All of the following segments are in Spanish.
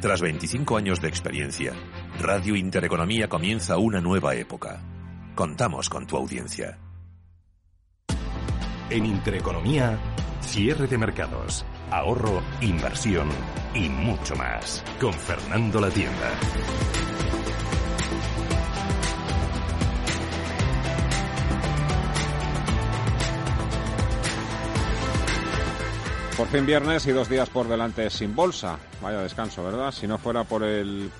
Tras 25 años de experiencia, Radio Intereconomía comienza una nueva época. Contamos con tu audiencia. En Intereconomía, cierre de mercados, ahorro, inversión y mucho más. Con Fernando La Tienda. Por fin viernes y dos días por delante sin bolsa. Vaya descanso, ¿verdad? Si no fuera por el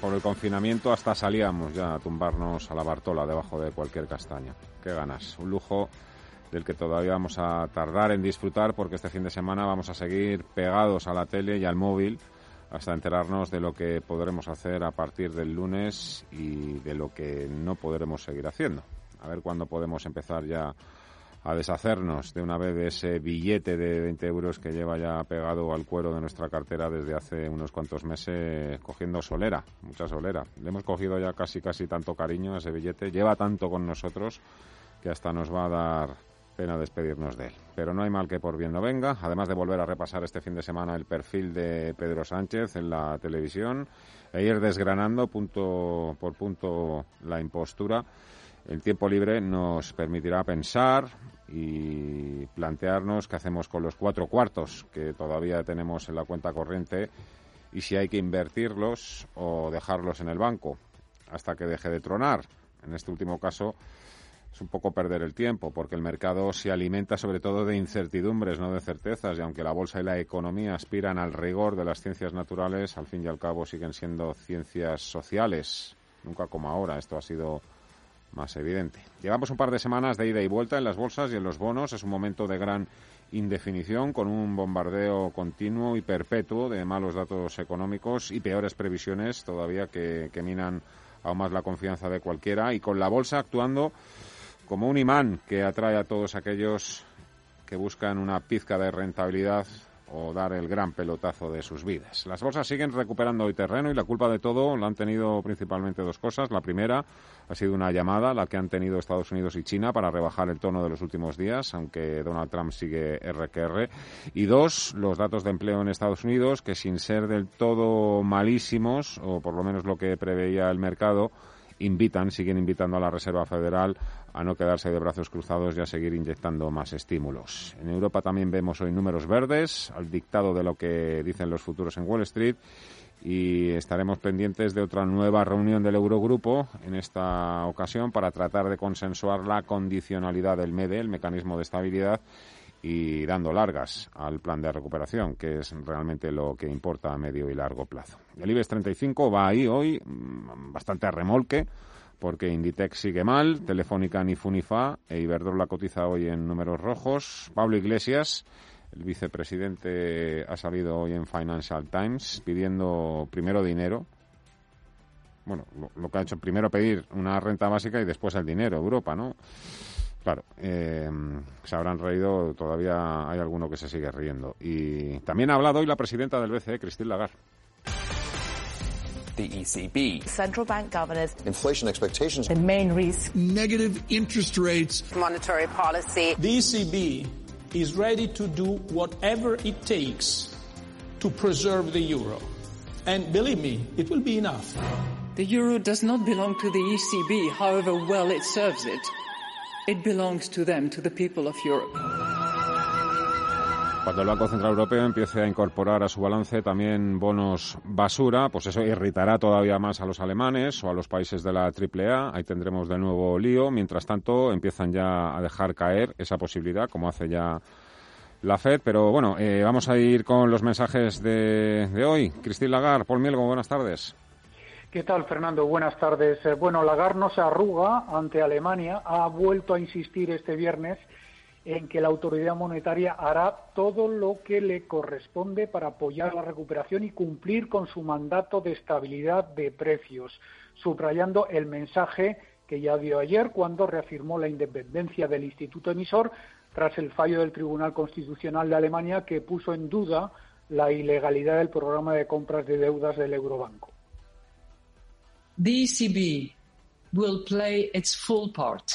por el confinamiento hasta salíamos ya a tumbarnos a la Bartola debajo de cualquier castaña. Qué ganas. Un lujo del que todavía vamos a tardar en disfrutar porque este fin de semana vamos a seguir pegados a la tele y al móvil hasta enterarnos de lo que podremos hacer a partir del lunes y de lo que no podremos seguir haciendo. A ver cuándo podemos empezar ya a deshacernos de una vez de ese billete de 20 euros que lleva ya pegado al cuero de nuestra cartera desde hace unos cuantos meses cogiendo solera, mucha solera. Le hemos cogido ya casi casi tanto cariño a ese billete, lleva tanto con nosotros que hasta nos va a dar pena despedirnos de él. Pero no hay mal que por bien no venga, además de volver a repasar este fin de semana el perfil de Pedro Sánchez en la televisión e ir desgranando punto por punto la impostura. El tiempo libre nos permitirá pensar, y plantearnos qué hacemos con los cuatro cuartos que todavía tenemos en la cuenta corriente y si hay que invertirlos o dejarlos en el banco hasta que deje de tronar. En este último caso es un poco perder el tiempo porque el mercado se alimenta sobre todo de incertidumbres, no de certezas y aunque la bolsa y la economía aspiran al rigor de las ciencias naturales, al fin y al cabo siguen siendo ciencias sociales, nunca como ahora. Esto ha sido más evidente. Llevamos un par de semanas de ida y vuelta en las bolsas y en los bonos. Es un momento de gran indefinición con un bombardeo continuo y perpetuo de malos datos económicos y peores previsiones todavía que, que minan aún más la confianza de cualquiera y con la bolsa actuando como un imán que atrae a todos aquellos que buscan una pizca de rentabilidad o dar el gran pelotazo de sus vidas. Las bolsas siguen recuperando hoy terreno y la culpa de todo la han tenido principalmente dos cosas. La primera ha sido una llamada, la que han tenido Estados Unidos y China para rebajar el tono de los últimos días, aunque Donald Trump sigue RQR. Y dos, los datos de empleo en Estados Unidos, que sin ser del todo malísimos, o por lo menos lo que preveía el mercado, invitan, siguen invitando a la Reserva Federal a no quedarse de brazos cruzados y a seguir inyectando más estímulos. En Europa también vemos hoy números verdes, al dictado de lo que dicen los futuros en Wall Street, y estaremos pendientes de otra nueva reunión del Eurogrupo en esta ocasión para tratar de consensuar la condicionalidad del MEDE, el mecanismo de estabilidad, y dando largas al plan de recuperación, que es realmente lo que importa a medio y largo plazo. El IBEX 35 va ahí hoy mm, bastante a remolque, porque Inditex sigue mal, Telefónica ni Funifa, e Iberdrola cotiza hoy en números rojos. Pablo Iglesias, el vicepresidente, ha salido hoy en Financial Times pidiendo primero dinero. Bueno, lo, que ha hecho primero pedir una renta básica y después el dinero, Europa, ¿no? Claro, eh, se habrán reído, todavía hay alguno que se sigue riendo. Y también ha hablado hoy la presidenta del BCE, Christine Lagarde. The ECB. Central bank governors. Inflation expectations. The main risk. Negative interest rates. Monetary policy. The ECB is ready to do whatever it takes to preserve the euro. And believe me, it will be enough. The euro does not belong to the ECB, however well it serves it. It belongs to them, to the people of Europe. Cuando el Banco Central Europeo empiece a incorporar a su balance también bonos basura, pues eso irritará todavía más a los alemanes o a los países de la AAA. Ahí tendremos de nuevo lío. Mientras tanto, empiezan ya a dejar caer esa posibilidad, como hace ya la FED. Pero bueno, eh, vamos a ir con los mensajes de, de hoy. Cristín Lagarde, Paul Mielgo, buenas tardes. ¿Qué tal, Fernando? Buenas tardes. Eh, bueno, Lagarde no se arruga ante Alemania. Ha vuelto a insistir este viernes en que la autoridad monetaria hará todo lo que le corresponde para apoyar la recuperación y cumplir con su mandato de estabilidad de precios, subrayando el mensaje que ya dio ayer cuando reafirmó la independencia del instituto emisor tras el fallo del Tribunal Constitucional de Alemania que puso en duda la ilegalidad del programa de compras de deudas del Eurobanco. The ECB will play its full part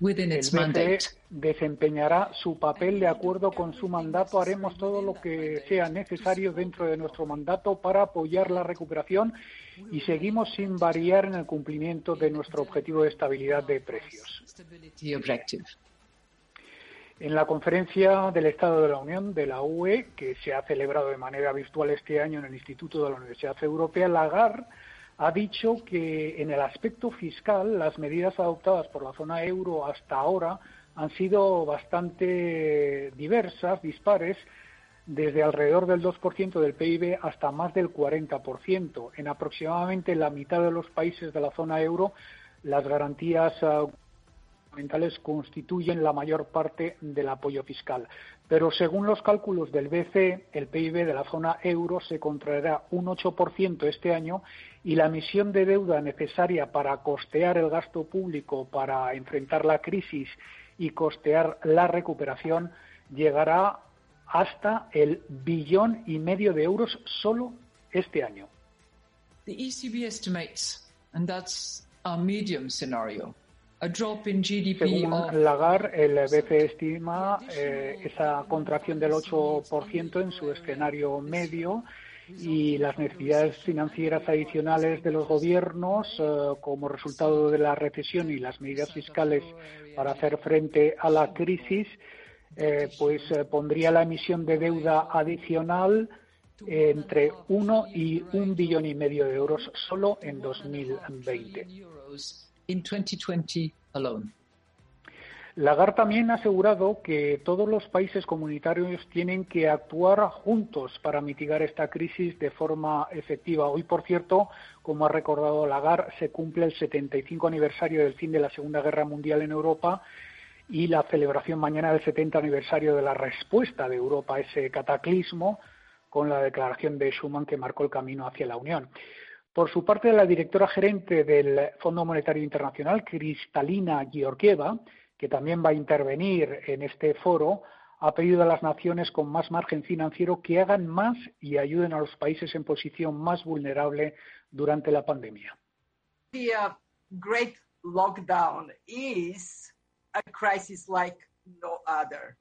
within El its BCE mandate. Desempeñará su papel de acuerdo con su mandato. Haremos todo lo que sea necesario dentro de nuestro mandato para apoyar la recuperación y seguimos sin variar en el cumplimiento de nuestro objetivo de estabilidad de precios. En la conferencia del Estado de la Unión de la UE, que se ha celebrado de manera virtual este año en el Instituto de la Universidad Europea, Lagarde ha dicho que en el aspecto fiscal las medidas adoptadas por la zona euro hasta ahora han sido bastante diversas, dispares, desde alrededor del 2% del PIB hasta más del 40%. En aproximadamente la mitad de los países de la zona euro, las garantías ah, gubernamentales constituyen la mayor parte del apoyo fiscal. Pero según los cálculos del BCE, el PIB de la zona euro se contraerá un 8% este año y la emisión de deuda necesaria para costear el gasto público, para enfrentar la crisis y costear la recuperación llegará hasta el billón y medio de euros solo este año. The ECB estimates, and that's our medium scenario, a drop in GDP Según of Lagarde, el BCE estima eh, esa contracción del 8% en su escenario medio y las necesidades financieras adicionales de los gobiernos eh, como resultado de la recesión y las medidas fiscales para hacer frente a la crisis, eh, pues eh, pondría la emisión de deuda adicional entre 1 y un billón y medio de euros solo en 2020. Lagarde también ha asegurado que todos los países comunitarios tienen que actuar juntos para mitigar esta crisis de forma efectiva. Hoy, por cierto, como ha recordado Lagarde, se cumple el 75 aniversario del fin de la Segunda Guerra Mundial en Europa y la celebración mañana del 70 aniversario de la respuesta de Europa a ese cataclismo con la declaración de Schuman que marcó el camino hacia la Unión. Por su parte, la directora gerente del Fondo Monetario Internacional, Kristalina Georgieva, que también va a intervenir en este foro, ha pedido a las naciones con más margen financiero que hagan más y ayuden a los países en posición más vulnerable durante la pandemia. The uh, lockdown is a crisis like no other.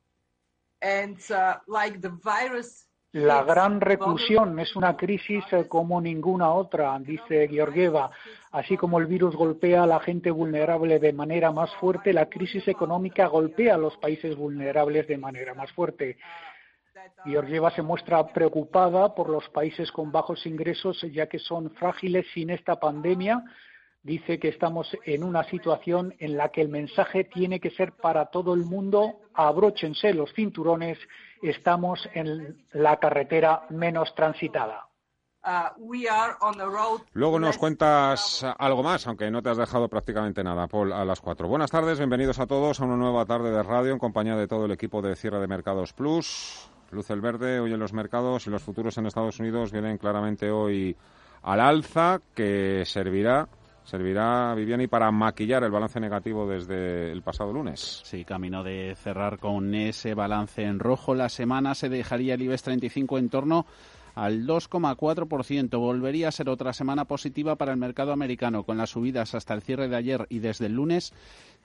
And uh, like virus La gran reclusión es una crisis eh, como ninguna otra, dice Georgieva. Así como el virus golpea a la gente vulnerable de manera más fuerte, la crisis económica golpea a los países vulnerables de manera más fuerte. Georgieva se muestra preocupada por los países con bajos ingresos, ya que son frágiles sin esta pandemia. Dice que estamos en una situación en la que el mensaje tiene que ser para todo el mundo. Abróchense los cinturones, estamos en la carretera menos transitada. uh, we are on a road Luego nos cuentas algo más, aunque no te has dejado prácticamente nada, Paul, a las cuatro. Buenas tardes, bienvenidos a todos a una nueva tarde de radio en compañía de todo el equipo de Cierre de Mercados Plus. Luz el verde hoy en los mercados y los futuros en Estados Unidos vienen claramente hoy al alza, que servirá, servirá, Viviani, para maquillar el balance negativo desde el pasado lunes. Sí, camino de cerrar con ese balance en rojo. La semana se dejaría el IBEX 35 en torno al 2,4%. Volvería a ser otra semana positiva para el mercado americano, con las subidas hasta el cierre de ayer y desde el lunes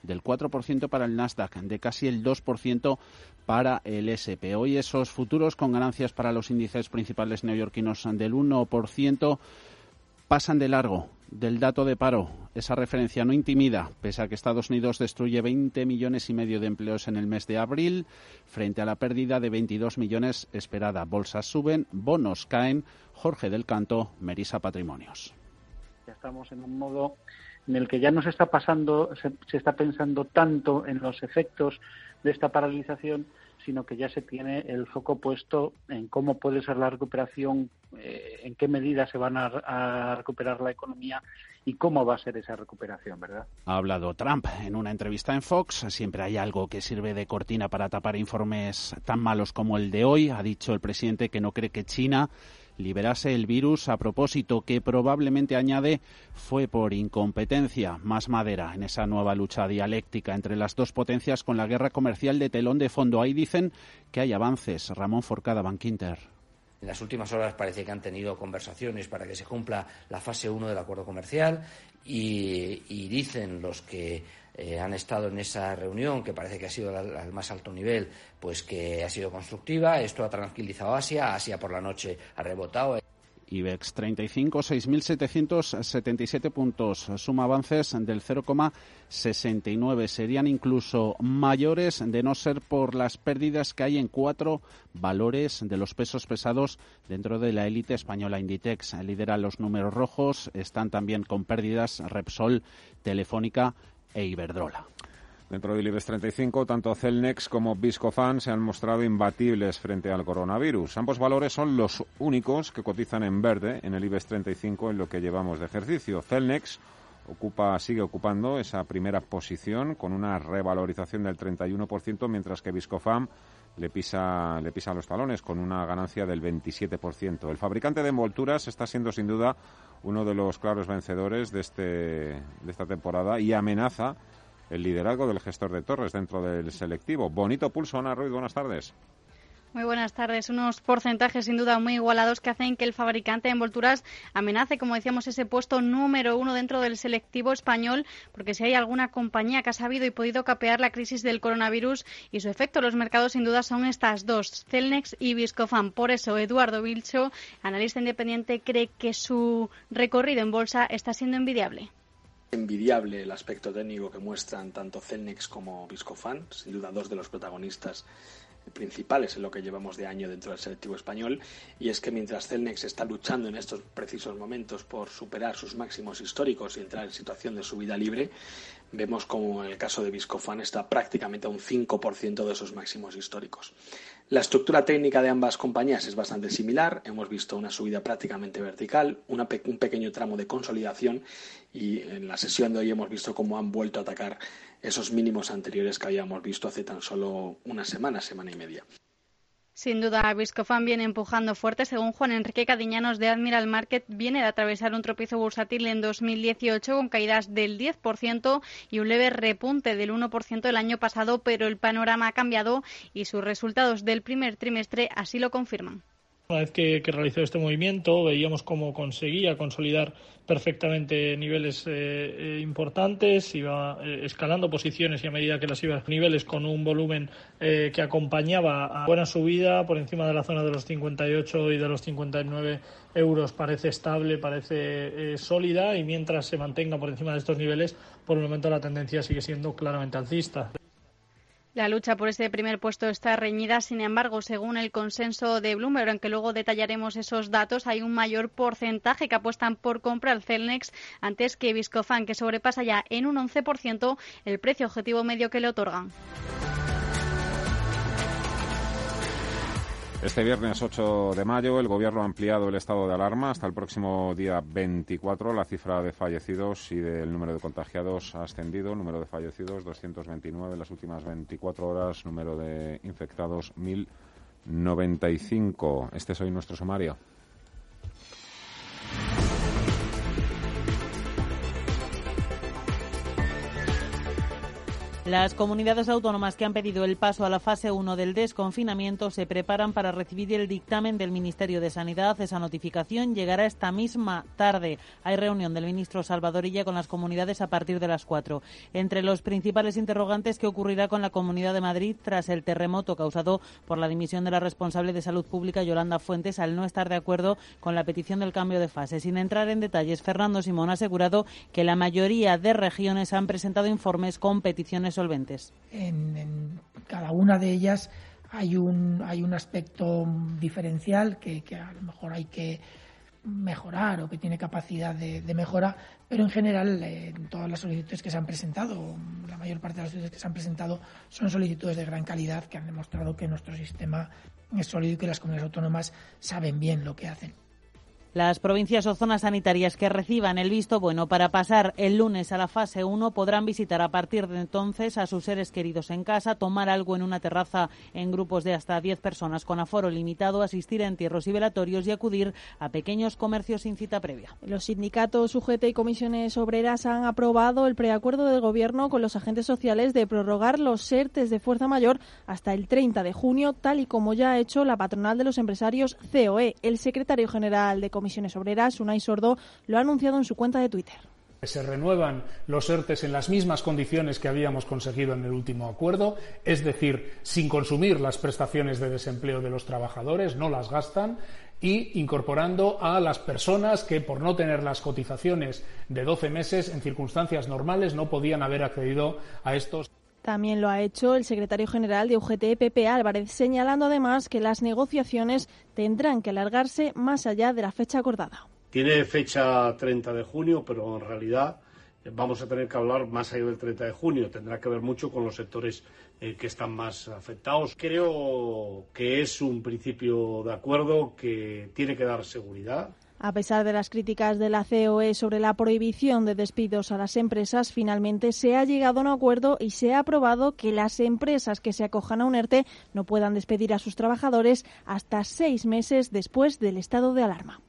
del 4% para el Nasdaq, de casi el 2% para el SP. Hoy esos futuros con ganancias para los índices principales neoyorquinos del 1% pasan de largo del dato de paro. Esa referencia no intimida, pese a que Estados Unidos destruye 20 millones y medio de empleos en el mes de abril, frente a la pérdida de 22 millones esperada. Bolsas suben, bonos caen. Jorge del Canto, Merisa Patrimonios. Ya estamos en un modo en el que ya no se está pasando, se, se está pensando tanto en los efectos de esta paralización, sino que ya se tiene el foco puesto en cómo puede ser la recuperación, eh, en qué medida se van a, a recuperar la economía y cómo va a ser esa recuperación, ¿verdad? Ha hablado Trump en una entrevista en Fox. Siempre hay algo que sirve de cortina para tapar informes tan malos como el de hoy. Ha dicho el presidente que no cree que China liberase el virus a propósito que probablemente añade fue por incompetencia, más madera en esa nueva lucha dialéctica entre las dos potencias con la guerra comercial de telón de fondo. Ahí dicen que hay avances. Ramón Forcada, Banquinter. En las últimas horas parece que han tenido conversaciones para que se cumpla la fase 1 del acuerdo comercial y dicen los que eh, han estado en esa reunión, que parece que ha sido al, más alto nivel, pues que ha sido constructiva. Esto ha tranquilizado a Asia. Asia por la noche ha rebotado. IBEX 35, 6.777 puntos. Suma avances del 0,69. Serían incluso mayores de no ser por las pérdidas que hay en cuatro valores de los pesos pesados dentro de la élite española. Inditex lidera los números rojos. Están también con pérdidas Repsol, Telefónica e Iberdrola. Dentro del IBEX 35, tanto Celnex como Viscofan se han mostrado imbatibles frente al coronavirus. Ambos valores son los únicos que cotizan en verde en el IBEX 35 en lo que llevamos de ejercicio. Celnex ocupa, sigue ocupando esa primera posición con una revalorización del 31%, mientras que Viscofan le pisa, le pisa los talones con una ganancia del 27%. El fabricante de envolturas está siendo sin duda uno de los claros vencedores de, este, de esta temporada y amenaza el liderazgo del gestor de torres dentro del selectivo. Bonito pulso, Ana Ruiz, buenas tardes. Muy buenas tardes. Unos porcentajes sin duda muy igualados que hacen que el fabricante de envolturas amenace, como decíamos, ese puesto número uno dentro del selectivo español, porque si hay alguna compañía que ha sabido y podido capear la crisis del coronavirus y su efecto en los mercados, sin duda son estas dos, Celnex y Viscofan. Por eso, Eduardo Vilcho, analista independiente, cree que su recorrido en bolsa está siendo envidiable envidiable el aspecto técnico que muestran tanto Celnex como Viscofan, sin duda dos de los protagonistas principales en lo que llevamos de año dentro del selectivo español y es que mientras Celnex está luchando en estos precisos momentos por superar sus máximos históricos y entrar en situación de subida libre, vemos como en el caso de Viscofan está prácticamente a un 5% de esos máximos históricos. La estructura técnica de ambas compañías es bastante similar. Hemos visto una subida prácticamente vertical, un pequeño tramo de consolidación y en la sesión de hoy hemos visto cómo han vuelto a atacar esos mínimos anteriores que habíamos visto hace tan solo una semana, semana y media. Sin duda, Viscofan viene empujando fuerte. Según Juan Enrique Cadiñanos de Admiral Market, viene de atravesar un tropiezo bursátil en 2018 con caídas del 10% y un leve repunte del 1% el año pasado, pero el panorama ha cambiado y sus resultados del primer trimestre así lo confirman. Una vez que, realizó este movimiento, veíamos cómo conseguía consolidar perfectamente niveles eh, eh, importantes, iba eh, escalando posiciones y a medida que las iba niveles con un volumen que acompañaba a buena subida por encima de la zona de los 58 y de los 59 euros parece estable, parece sólida y mientras se mantenga por encima de estos niveles, por el momento la tendencia sigue siendo claramente alcista. La lucha por ese primer puesto está reñida, sin embargo, según el consenso de Bloomberg, aunque luego detallaremos esos datos, hay un mayor porcentaje que apuestan por comprar Celnex antes que Viscofan, que sobrepasa ya en un 11% el precio objetivo medio que le otorgan. Este viernes 8 de mayo el Gobierno ha ampliado el estado de alarma hasta el próximo día 24. La cifra de fallecidos y del número de contagiados ha ascendido. Número de fallecidos 229 en las últimas 24 horas. Número de infectados 1095. Este es hoy nuestro sumario. Las comunidades autónomas que han pedido el paso a la fase 1 del desconfinamiento se preparan para recibir el dictamen del Ministerio de Sanidad. Esa notificación llegará esta misma tarde. Hay reunión del ministro Salvadorilla con las comunidades a partir de las 4. Entre los principales interrogantes, ¿qué ocurrirá con la Comunidad de Madrid tras el terremoto causado por la dimisión de la responsable de salud pública, Yolanda Fuentes, al no estar de acuerdo con la petición del cambio de fase? Sin entrar en detalles, Fernando Simón ha asegurado que la mayoría de regiones han presentado informes con peticiones En, cada una de ellas hay un, hay un aspecto diferencial que, que, a lo mejor hay que mejorar o que tiene capacidad de, de mejora, pero en general eh, todas las solicitudes que se han presentado, la mayor parte de las solicitudes que se han presentado son solicitudes de gran calidad que han demostrado que nuestro sistema es sólido y que las comunidades autónomas saben bien lo que hacen. Las provincias o zonas sanitarias que reciban el visto bueno para pasar el lunes a la fase 1 podrán visitar a partir de entonces a sus seres queridos en casa, tomar algo en una terraza en grupos de hasta 10 personas con aforo limitado, asistir a entierros y velatorios y acudir a pequeños comercios sin cita previa. Los sindicatos UGT y comisiones obreras han aprobado el preacuerdo del Gobierno con los agentes sociales de prorrogar los SERTES de fuerza mayor hasta el 30 de junio, tal y como ya ha hecho la patronal de los empresarios COE. El secretario general de Comisiones Obreras, Unai Sordo, lo ha anunciado en su cuenta de Twitter. Se renuevan los ERTES en las mismas condiciones que habíamos conseguido en el último acuerdo, es decir, sin consumir las prestaciones de desempleo de los trabajadores, no las gastan, y incorporando a las personas que, por no tener las cotizaciones de 12 meses, en circunstancias normales no podían haber accedido a estos. También lo ha hecho el secretario general de UGT, Pepe Álvarez, señalando además que las negociaciones tendrán que alargarse más allá de la fecha acordada. Tiene fecha 30 de junio, pero en realidad eh, vamos a tener que hablar más allá del 30 de junio. Tendrá que ver mucho con los sectores eh, que están más afectados. Creo que es un principio de acuerdo que tiene que dar seguridad. A pesar de las críticas de la COE sobre la prohibición de despidos a las empresas, finalmente se ha llegado a un acuerdo y se ha aprobado que las empresas que se acojan a un ERTE no puedan despedir a sus trabajadores hasta seis meses después del estado de alarma.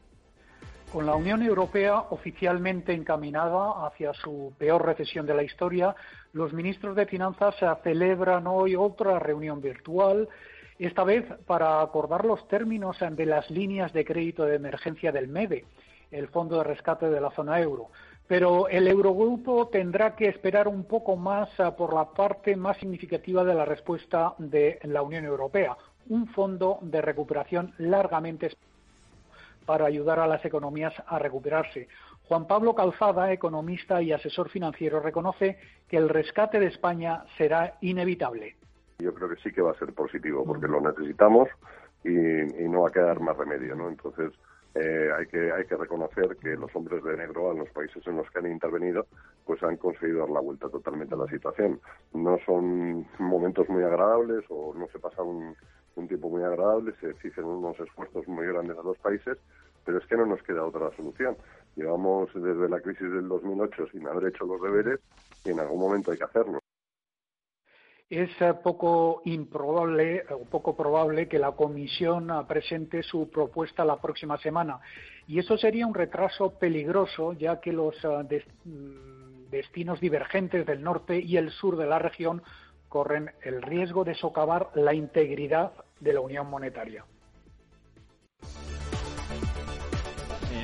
Con la Unión Europea oficialmente encaminada hacia su peor recesión de la historia, los ministros de Finanzas celebran hoy otra reunión virtual esta vez para acordar los términos de las líneas de crédito de emergencia del MEDE, el Fondo de Rescate de la Zona Euro. Pero el Eurogrupo tendrá que esperar un poco más ah, por la parte más significativa de la respuesta de la Unión Europea, un fondo de recuperación largamente para ayudar a las economías a recuperarse. Juan Pablo Calzada, economista y asesor financiero, reconoce que el rescate de España será inevitable. Yo creo que sí que va a ser positivo porque lo necesitamos y, no va a quedar más remedio, ¿no? Entonces eh, hay que hay que reconocer que los hombres de negro en los países en los que han intervenido pues han conseguido dar la vuelta totalmente a la situación. No son momentos muy agradables o no se pasa un, un tiempo muy agradable, se exigen unos esfuerzos muy grandes a los países, pero es que no nos queda otra solución. Llevamos desde la crisis del 2008 sin haber hecho los deberes y en algún momento hay que hacerlo es poco improbable o poco probable que la Comisión presente su propuesta la próxima semana. Y eso sería un retraso peligroso, ya que los eh, mm, destinos divergentes del norte y el sur de la región corren el riesgo de socavar la integridad de la Unión Monetaria.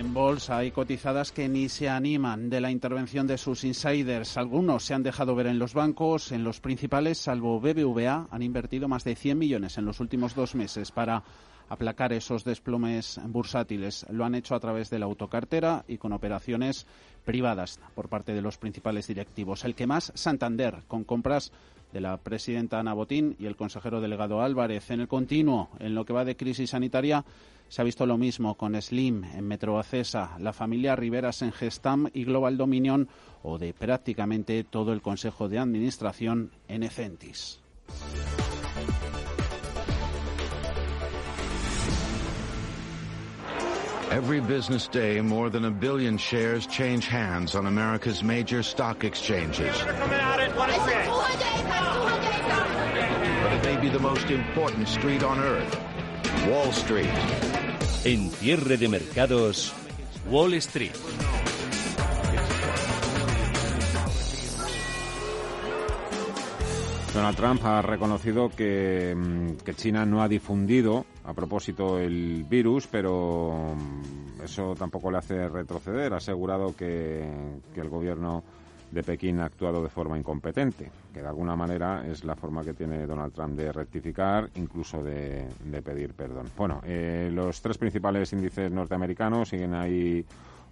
En bolsa hay cotizadas que ni se animan de la intervención de sus insiders. Algunos se han dejado ver en los bancos, en los principales, salvo BBVA, han invertido más de 100 millones en los últimos dos meses para aplacar esos desplomes bursátiles. Lo han hecho a través de la autocartera y con operaciones privadas por parte de los principales directivos. El que más, Santander, con compras de la presidenta Ana Botín y el consejero delegado Álvarez. En el continuo, en lo que va de crisis sanitaria, se ha visto lo mismo con Slim en Metroacesa, la familia Riveras en Gestam y Global Dominion o de prácticamente todo el Consejo de Administración en Ecentis. Every business day, more than a billion shares change hands on America's major stock exchanges. It may be the most important street on earth, Wall Street. En cierre de mercados, Wall Street. Donald Trump ha reconocido que, mm, que, China no ha difundido a propósito el virus, pero mm, eso tampoco le hace retroceder. Ha asegurado que, que el gobierno de Pekín ha actuado de forma incompetente, que de alguna manera es la forma que tiene Donald Trump de rectificar, incluso de, pedir perdón. Bueno, eh, los tres principales índices norteamericanos siguen ahí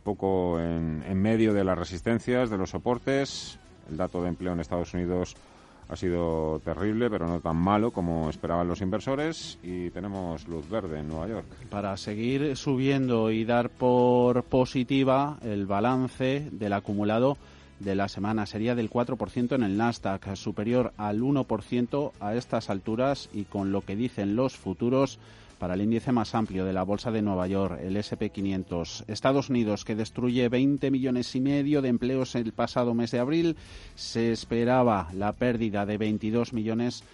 poco en, en medio de las resistencias, de los soportes. El dato de empleo en Estados Unidos ha sido terrible, pero no tan malo como esperaban los inversores y tenemos luz verde en Nueva York. Para seguir subiendo y dar por positiva el balance del acumulado de la semana sería del 4% en el Nasdaq, superior al 1% a estas alturas y con lo que dicen los futuros para el índice más amplio de la Bolsa de Nueva York, el SP500. Estados Unidos, que destruye 20 millones y medio de empleos el pasado mes de abril, se esperaba la pérdida de 22 millones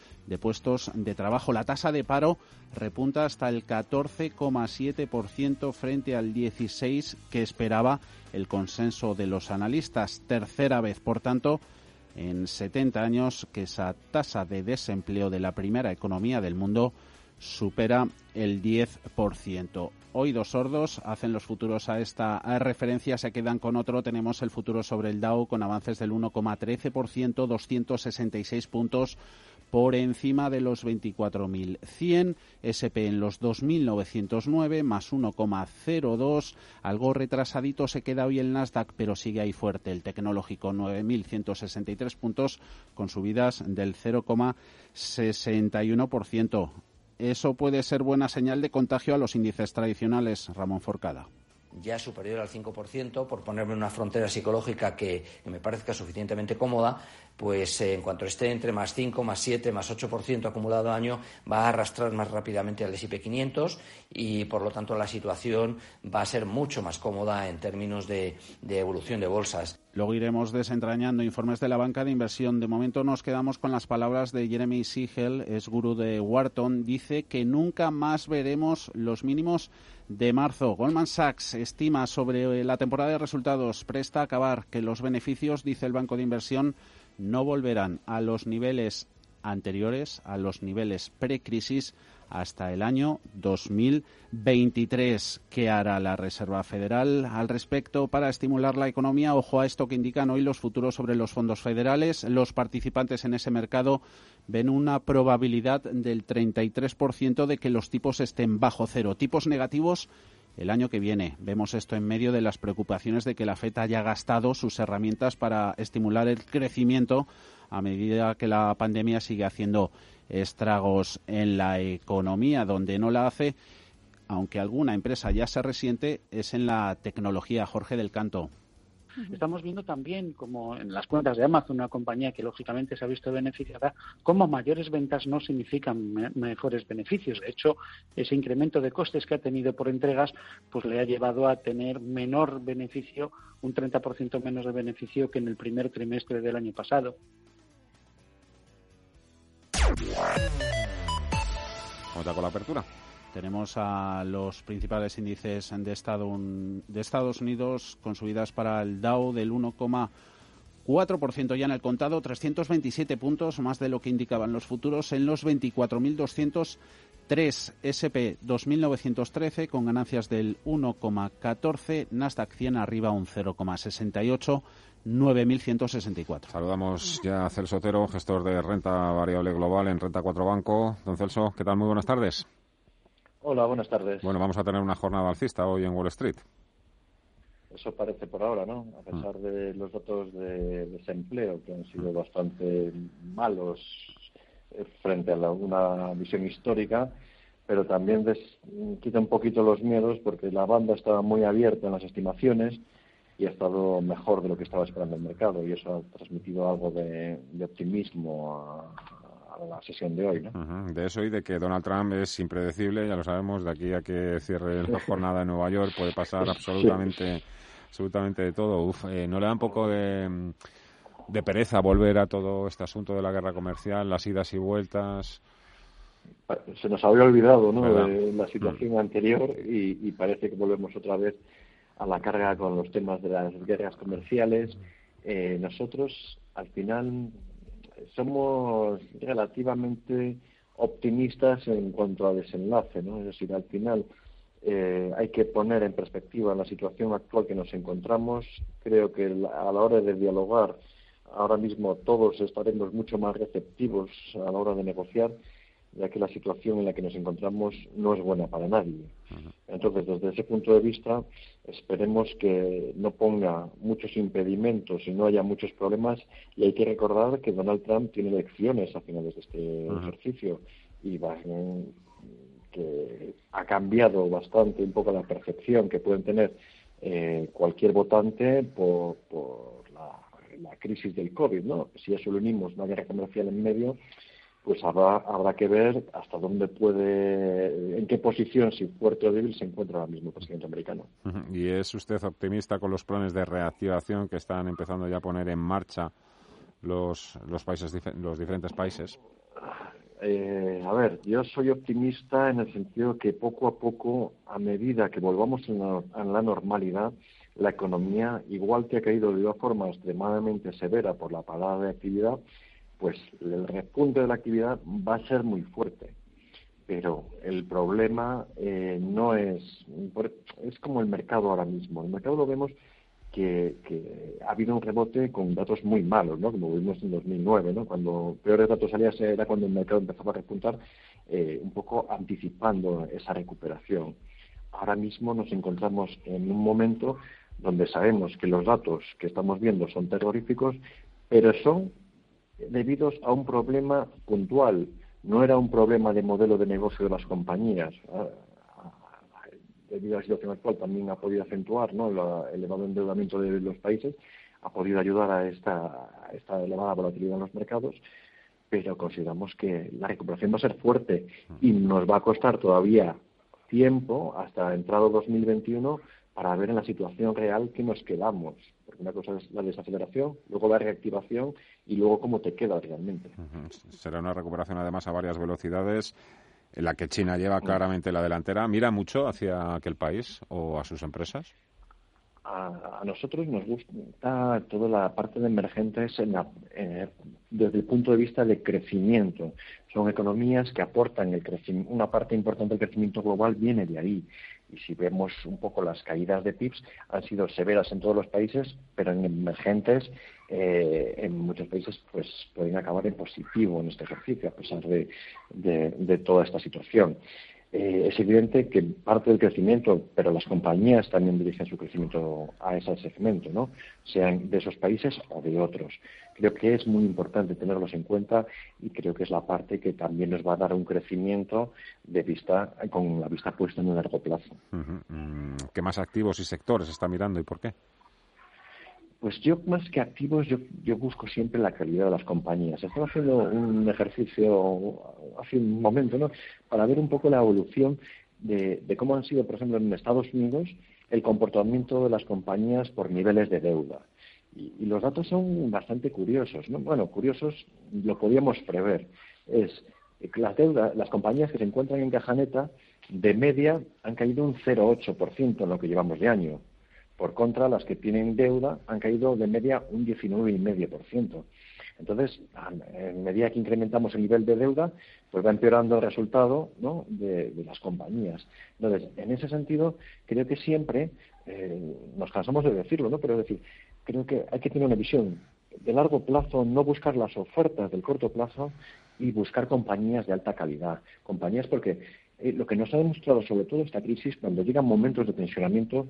puestos de trabajo. La tasa de paro repunta hasta el 14,7% frente al 16% que esperaba el consenso de los analistas. Tercera vez, por tanto, en 70 años que esa tasa de desempleo de la primera economía del mundo supera el 10%. Oídos sordos hacen los futuros a esta referencia, se quedan con otro. Tenemos el futuro sobre el Dow con avances del 1,13%, 266 puntos por encima de los 24.100, SP en los 2.909 más 1,02, algo retrasadito se queda hoy el Nasdaq, pero sigue ahí fuerte. El tecnológico 9.163 puntos con subidas del 0,61%. Eso puede ser buena señal de contagio a los índices tradicionales, Ramón Forcada. Ya superior al 5%, por ponerme una frontera psicológica que, que me parezca suficientemente cómoda, pues eh, en cuanto esté entre más 5, más 7, más 8% acumulado año, va a arrastrar más rápidamente al S&P 500 y, por lo tanto, la situación va a ser mucho más cómoda en términos de, evolución de bolsas. Luego iremos desentrañando informes de la banca de inversión. De momento nos quedamos con las palabras de Jeremy Siegel, es gurú de Wharton. Dice que nunca más veremos los mínimos de marzo. Goldman Sachs estima sobre la temporada de resultados, presta a acabar que los beneficios, dice el banco de inversión, no volverán a los niveles anteriores, a los niveles precrisis, hasta el año 2023. ¿Qué hará la Reserva Federal al respecto para estimular la economía? Ojo a esto que indican hoy los futuros sobre los fondos federales. Los participantes en ese mercado ven una probabilidad del 33% de que los tipos estén bajo cero. Tipos negativos el año que viene. Vemos esto en medio de las preocupaciones de que la FED haya gastado sus herramientas para estimular el crecimiento a medida que la pandemia sigue haciendo estragos en la economía. Donde no la hace, aunque alguna empresa ya se resiente, es en la tecnología. Jorge del Canto. Estamos viendo también, como en las cuentas de Amazon, una compañía que lógicamente se ha visto beneficiada, cómo mayores ventas no significan mejores beneficios. De hecho, ese incremento de costes que ha tenido por entregas, pues le ha llevado a tener menor beneficio, un 30% menos de beneficio que en el primer trimestre del año pasado. ¿Cómo está con la apertura? Tenemos a los principales índices de, de Estados Unidos con subidas para el Dow del 1,4% ya en el contado, 327 puntos, más de lo que indicaban los futuros, en los 24.203 SP 2.913 con ganancias del 1,14, Nasdaq 100 arriba un 0,68. 9.164. Saludamos ya a Celso Otero, gestor de renta variable global en Renta 4 Banco. Don Celso, ¿qué tal? Muy buenas tardes. Hola, buenas tardes. Bueno, vamos a tener una jornada alcista hoy en Wall Street. Eso parece por ahora, ¿no? A pesar de los datos de desempleo que han sido bastante malos eh, frente a una visión histórica, pero también quita un poquito los miedos porque la banda estaba muy abierta en las estimaciones y ha estado mejor de lo que estaba esperando el mercado y eso ha transmitido algo de, optimismo a, la sesión de hoy. ¿no? De eso y de que Donald Trump es impredecible, ya lo sabemos, de aquí a que cierre la jornada en Nueva York puede pasar absolutamente, absolutamente de todo. Uf, eh, ¿No le da un poco de, de pereza volver a todo este asunto de la guerra comercial, las idas y vueltas? Se nos había olvidado ¿no? de la situación mm. anterior y parece que volvemos otra vez a la carga con los temas de las guerras comerciales. Eh, nosotros, al final, somos relativamente optimistas en cuanto a desenlace, ¿no? Es decir, al final eh, hay que poner en perspectiva la situación actual que nos encontramos. Creo que a la hora de dialogar, ahora mismo todos estaremos mucho más receptivos a la hora de negociar ya que la situación en la que nos encontramos no es buena para nadie. Entonces, desde ese punto de vista, esperemos que no ponga muchos impedimentos y no haya muchos problemas. Y hay que recordar que Donald Trump tiene elecciones a finales de este ejercicio y va, que ha cambiado bastante un poco la percepción que pueden tener eh, cualquier votante por, la, la, crisis del COVID, ¿no? Si eso lo unimos una guerra comercial en medio, pues habrá, habrá que ver hasta dónde puede, en qué posición, si fuerte o débil, se encuentra ahora mismo el presidente americano. ¿Y es usted optimista con los planes de reactivación que están empezando ya a poner en marcha los, los, países, los diferentes países? Eh, a ver, yo soy optimista en el sentido que poco a poco, a medida que volvamos en la, en la normalidad, la economía, igual que ha caído de una forma extremadamente severa por la parada de actividad, pues el repunte de la actividad va a ser muy fuerte. pero el problema eh, no es, es como el mercado ahora mismo. El mercado lo vemos que, ha habido un rebote con datos muy malos, ¿no? como vimos en 2009, ¿no? cuando peores datos salían era cuando el mercado empezaba a repuntar, eh, un poco anticipando esa recuperación. Ahora mismo nos encontramos en un momento donde sabemos que los datos que estamos viendo son terroríficos, pero son debidos a un problema puntual no era un problema de modelo de negocio de las compañías. Ah, debido a la situación actual también ha podido acentuar ¿no? el elevado endeudamiento de los países, ha podido ayudar a esta, esta elevada volatilidad en los mercados, pero consideramos que la recuperación va a ser fuerte y nos va a costar todavía tiempo hasta entrado 2021 para ver en la situación real que nos quedamos. Porque una cosa es la desaceleración, luego la reactivación y luego cómo te queda realmente. Será una recuperación además a varias velocidades en la que China lleva claramente la delantera. ¿Mira mucho hacia aquel país o a sus empresas? A, nosotros nos gusta toda la parte de emergentes en eh, desde el punto de vista de crecimiento. Son economías que aportan el crecimiento, una parte importante del crecimiento global viene de ahí y si vemos un poco las caídas de PIBs han sido severas en todos los países, pero en emergentes eh, en muchos países pues pueden acabar en positivo en este ejercicio a pesar de, de toda esta situación. Eh, es evidente que parte del crecimiento, pero las compañías también dirigen su crecimiento a ese segmento, ¿no? sean de esos países o de otros. Creo que es muy importante tenerlos en cuenta y creo que es la parte que también nos va a dar un crecimiento de vista con la vista puesta en un largo plazo. Mm, ¿Qué más activos y sectores está mirando y por qué? Pues yo, más que activos, yo, busco siempre la calidad de las compañías. Estaba haciendo un ejercicio hace un momento, ¿no? Para ver un poco la evolución de, cómo han sido, por ejemplo, en Estados Unidos, el comportamiento de las compañías por niveles de deuda. Y, los datos son bastante curiosos, ¿no? Bueno, curiosos lo podíamos prever. Es que las deudas, las compañías que se encuentran en caja neta, de media han caído un 0,8% en lo que llevamos de año por contra, las que tienen deuda han caído de media un 19,5%. Entonces, en medida que incrementamos el nivel de deuda, pues va empeorando el resultado de, las compañías. Entonces, en ese sentido, creo que siempre, eh, nos cansamos de decirlo, ¿no? pero es decir, creo que hay que tener una visión de largo plazo, no buscar las ofertas del corto plazo y buscar compañías de alta calidad. Compañías porque eh, lo que nos ha demostrado sobre todo esta crisis, cuando llegan momentos de tensionamiento,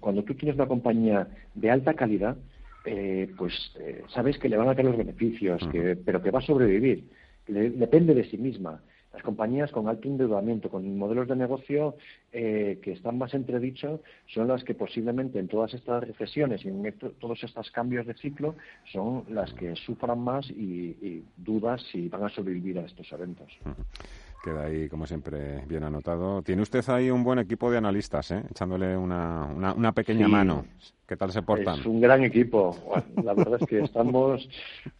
cuando tú tienes una compañía de alta calidad, eh, pues eh, sabes que le van a caer los beneficios, pero que va a sobrevivir. depende de sí misma. Las compañías con alto endeudamiento, con modelos de negocio eh, que están más entredichos, son las que posiblemente en todas estas recesiones y en todos estos cambios de ciclo son las que sufran más y, y dudas si van a sobrevivir a estos eventos. Queda ahí, como siempre, bien anotado. Tiene usted ahí un buen equipo de analistas, ¿eh? echándole una, una, pequeña mano. ¿Qué tal se portan? Es un gran equipo. la verdad es que estamos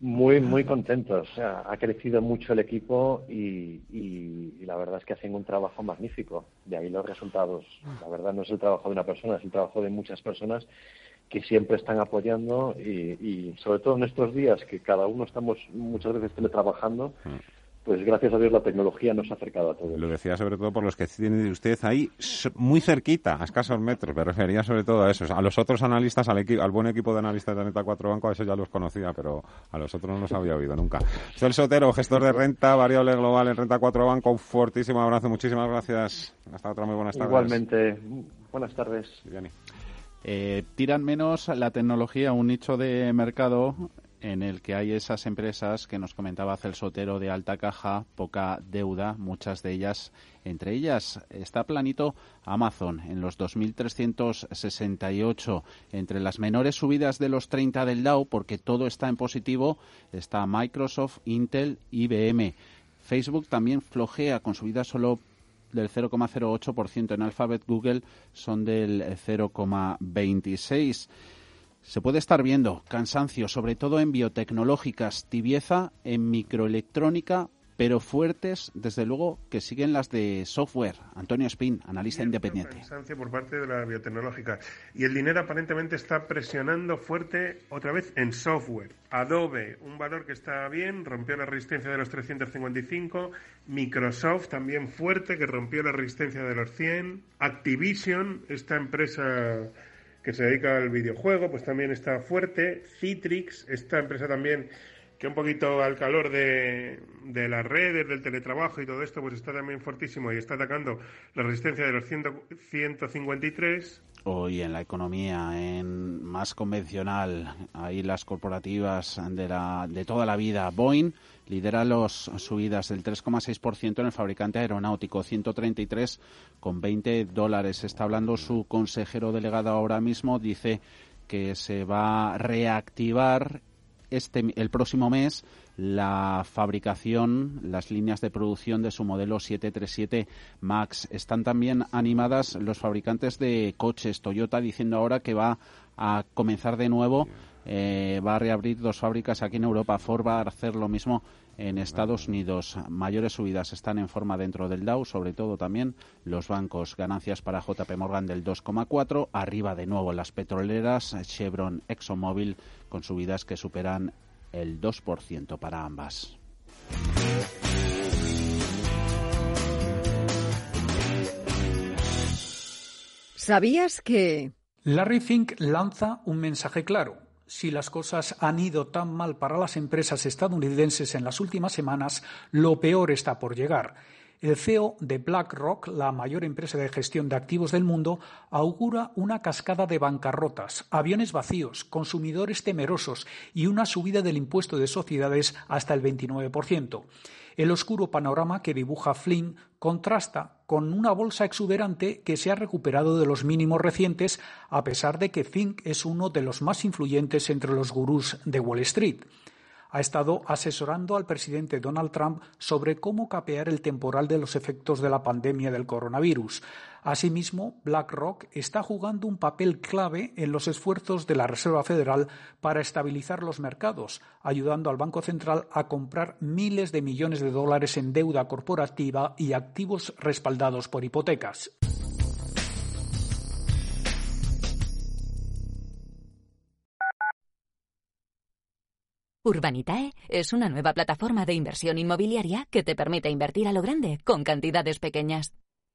muy, muy contentos. ha crecido mucho el equipo y, y, la verdad es que hacen un trabajo magnífico. De ahí los resultados. La verdad no es el trabajo de una persona, es el trabajo de muchas personas que siempre están apoyando y, y sobre todo en estos días que cada uno estamos muchas veces teletrabajando. Mm pues gracias a Dios la tecnología nos ha acercado a todos. Lo decía sobre todo por los que tiene usted ahí muy cerquita, a escasos metros. Me refería sobre todo a eso, a los otros analistas, al, al buen equipo de analistas de Neta 4 Banco, a eso ya los conocía, pero a los otros no los había oído nunca. Soy el Sotero, gestor de renta, variable global en Renta 4 Banco. Un fortísimo abrazo, muchísimas gracias. Hasta otra muy buenas tardes. Igualmente, buenas tardes. Eh, tiran menos la tecnología, un nicho de mercado en el que hay esas empresas que nos comentaba Celso Sotero de alta caja, poca deuda, muchas de ellas, entre ellas está planito Amazon en los 2.368. Entre las menores subidas de los 30 del Dow, porque todo está en positivo, está Microsoft, Intel, IBM. Facebook también flojea con subidas solo del 0,08%. En Alphabet, Google son del 0,26%. Se puede estar viendo cansancio, sobre todo en biotecnológicas, tibieza en microelectrónica pero fuertes, desde luego, que siguen las de software. Antonio Spin, analista independiente. por parte de la biotecnológica. Y el dinero aparentemente está presionando fuerte otra vez en software. Adobe, un valor que está bien, rompió la resistencia de los 355. Microsoft también fuerte, que rompió la resistencia de los 100. Activision, esta empresa que se dedica al videojuego, pues también está fuerte. Citrix, esta empresa también que un poquito al calor de, de, las redes, del teletrabajo y todo esto, pues está también fortísimo y está atacando la resistencia de los 100, 153. Hoy en la economía más convencional, ahí las corporativas de, la, de toda la vida, Boeing lidera las subidas del 3,6% en el fabricante aeronáutico, 133,20 dólares. Está hablando su consejero delegado ahora mismo, dice que se va a reactivar este, el próximo mes la fabricación, las líneas de producción de su modelo 737 MAX. Están también animadas los fabricantes de coches. Toyota diciendo ahora que va a comenzar de nuevo, eh, va a reabrir dos fábricas aquí en Europa. Ford va a hacer lo mismo en Estados Unidos. Mayores subidas están en forma dentro del Dow, sobre todo también los bancos. Ganancias para JP Morgan del 2,4. Arriba de nuevo las petroleras, Chevron, ExxonMobil con subidas que superan el 2% para ambas. ¿Sabías que... Larry Fink lanza un mensaje claro. Si las cosas han ido tan mal para las empresas estadounidenses en las últimas semanas, lo peor está por llegar. El CEO de BlackRock, la mayor empresa de gestión de activos del mundo, augura una cascada de bancarrotas, aviones vacíos, consumidores temerosos y una subida del impuesto de sociedades hasta el 29%. El oscuro panorama que dibuja Flynn contrasta con una bolsa exuberante que se ha recuperado de los mínimos recientes, a pesar de que Fink es uno de los más influyentes entre los gurús de Wall Street ha estado asesorando al presidente Donald Trump sobre cómo capear el temporal de los efectos de la pandemia del coronavirus. Asimismo, BlackRock está jugando un papel clave en los esfuerzos de la Reserva Federal para estabilizar los mercados, ayudando al Banco Central a comprar miles de millones de dólares en deuda corporativa y activos respaldados por hipotecas. Urbanitae es una nueva plataforma de inversión inmobiliaria que te permite invertir a lo grande con cantidades pequeñas.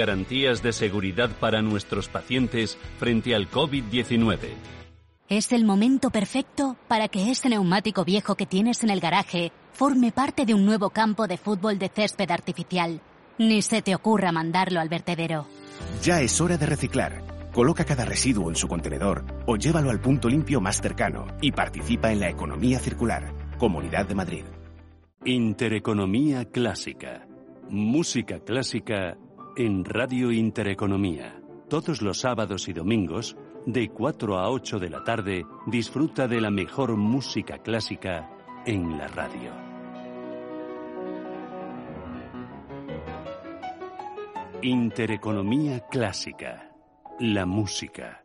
garantías de seguridad para nuestros pacientes frente al COVID-19. Es el momento perfecto para que ese neumático viejo que tienes en el garaje forme parte de un nuevo campo de fútbol de césped artificial. Ni se te ocurra mandarlo al vertedero. Ya es hora de reciclar. Coloca cada residuo en su contenedor o llévalo al punto limpio más cercano y participa en la economía circular. Comunidad de Madrid. Intereconomía clásica. Música clásica en Radio Intereconomía. Todos los sábados y domingos, de 4 a 8 de la tarde, disfruta de la mejor música clásica en la radio. Intereconomía clásica. La música.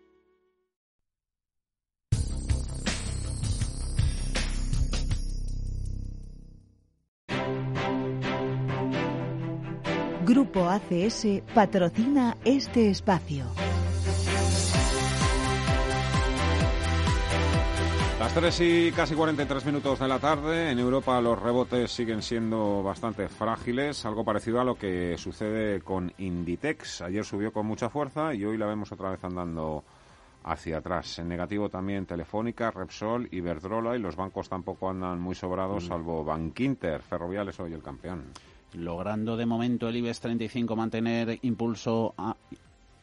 Grupo ACS patrocina este espacio. Las 3 y casi 43 minutos de la tarde. En Europa los rebotes siguen siendo bastante frágiles, algo parecido a lo que sucede con Inditex. Ayer subió con mucha fuerza y hoy la vemos otra vez andando hacia atrás. En negativo también Telefónica, Repsol, Iberdrola y los bancos tampoco andan muy sobrados, mm. salvo Bankinter. Ferrovial es hoy el campeón. Logrando de momento el IBEX 35 mantener impulso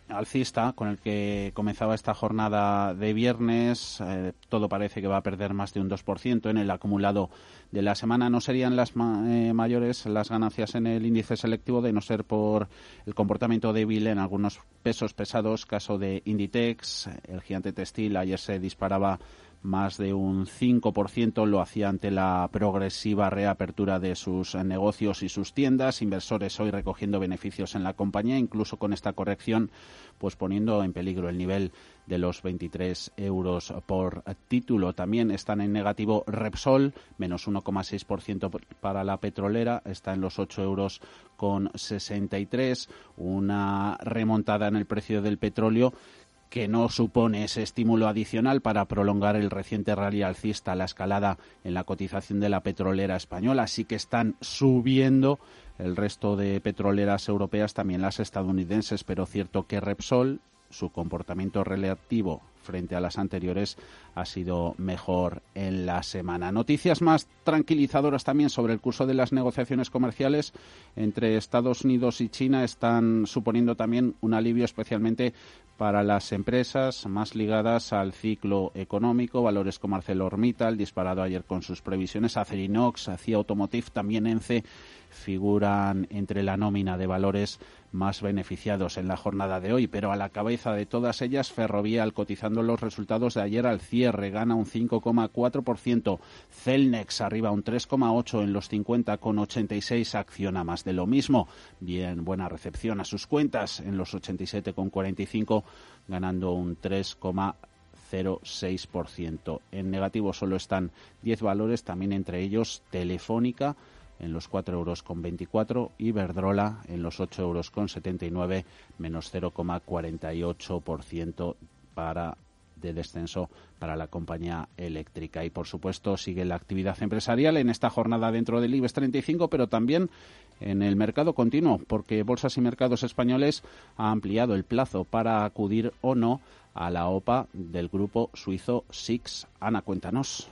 alcista con el que comenzaba esta jornada de viernes. Eh, todo parece que va a perder más de un 2% en el acumulado de la semana. No serían las eh, mayores las ganancias en el índice selectivo de no ser por el comportamiento débil en algunos pesos pesados, caso de Inditex, el gigante textil. Ayer se disparaba más de un 5%, lo hacía ante la progresiva reapertura de sus negocios y sus tiendas, inversores hoy recogiendo beneficios en la compañía, incluso con esta corrección, pues poniendo en peligro el nivel de los 23 euros por título. También están en negativo Repsol, menos 1,6% para la petrolera, está en los 8 euros con 63, una remontada en el precio del petróleo que no supone ese estímulo adicional para prolongar el reciente rally alcista, la escalada en la cotización de la petrolera española. Así que están subiendo el resto de petroleras europeas, también las estadounidenses, pero cierto que Repsol, su comportamiento relativo frente a las anteriores ha sido mejor en la semana. Noticias más tranquilizadoras también sobre el curso de las negociaciones comerciales entre Estados Unidos y China están suponiendo también un alivio especialmente para las empresas más ligadas al ciclo económico, valores como ArcelorMittal, disparado ayer con sus previsiones, Acerinox, CIA Automotive, también ENCE, figuran entre la nómina de valores más beneficiados en la jornada de hoy, pero a la cabeza de todas ellas, Ferrovial, cotizando los resultados de ayer al cierre, gana un 5,4%, Celnex arriba un 3,8% en los 50,86, acciona más de lo mismo, bien, buena recepción a sus cuentas en los 87,45, ganando un 3,06%. En negativo solo están 10 valores, también entre ellos Telefónica, en los 4 euros con 24, Iberdrola en los 8 euros con 79, menos 0,48% para de descenso para la compañía eléctrica. Y por supuesto sigue la actividad empresarial en esta jornada dentro del IBEX 35, pero también en el mercado continuo, porque Bolsas y Mercados Españoles ha ampliado el plazo para acudir o no a la OPA del grupo suizo SIX. Ana, cuéntanos.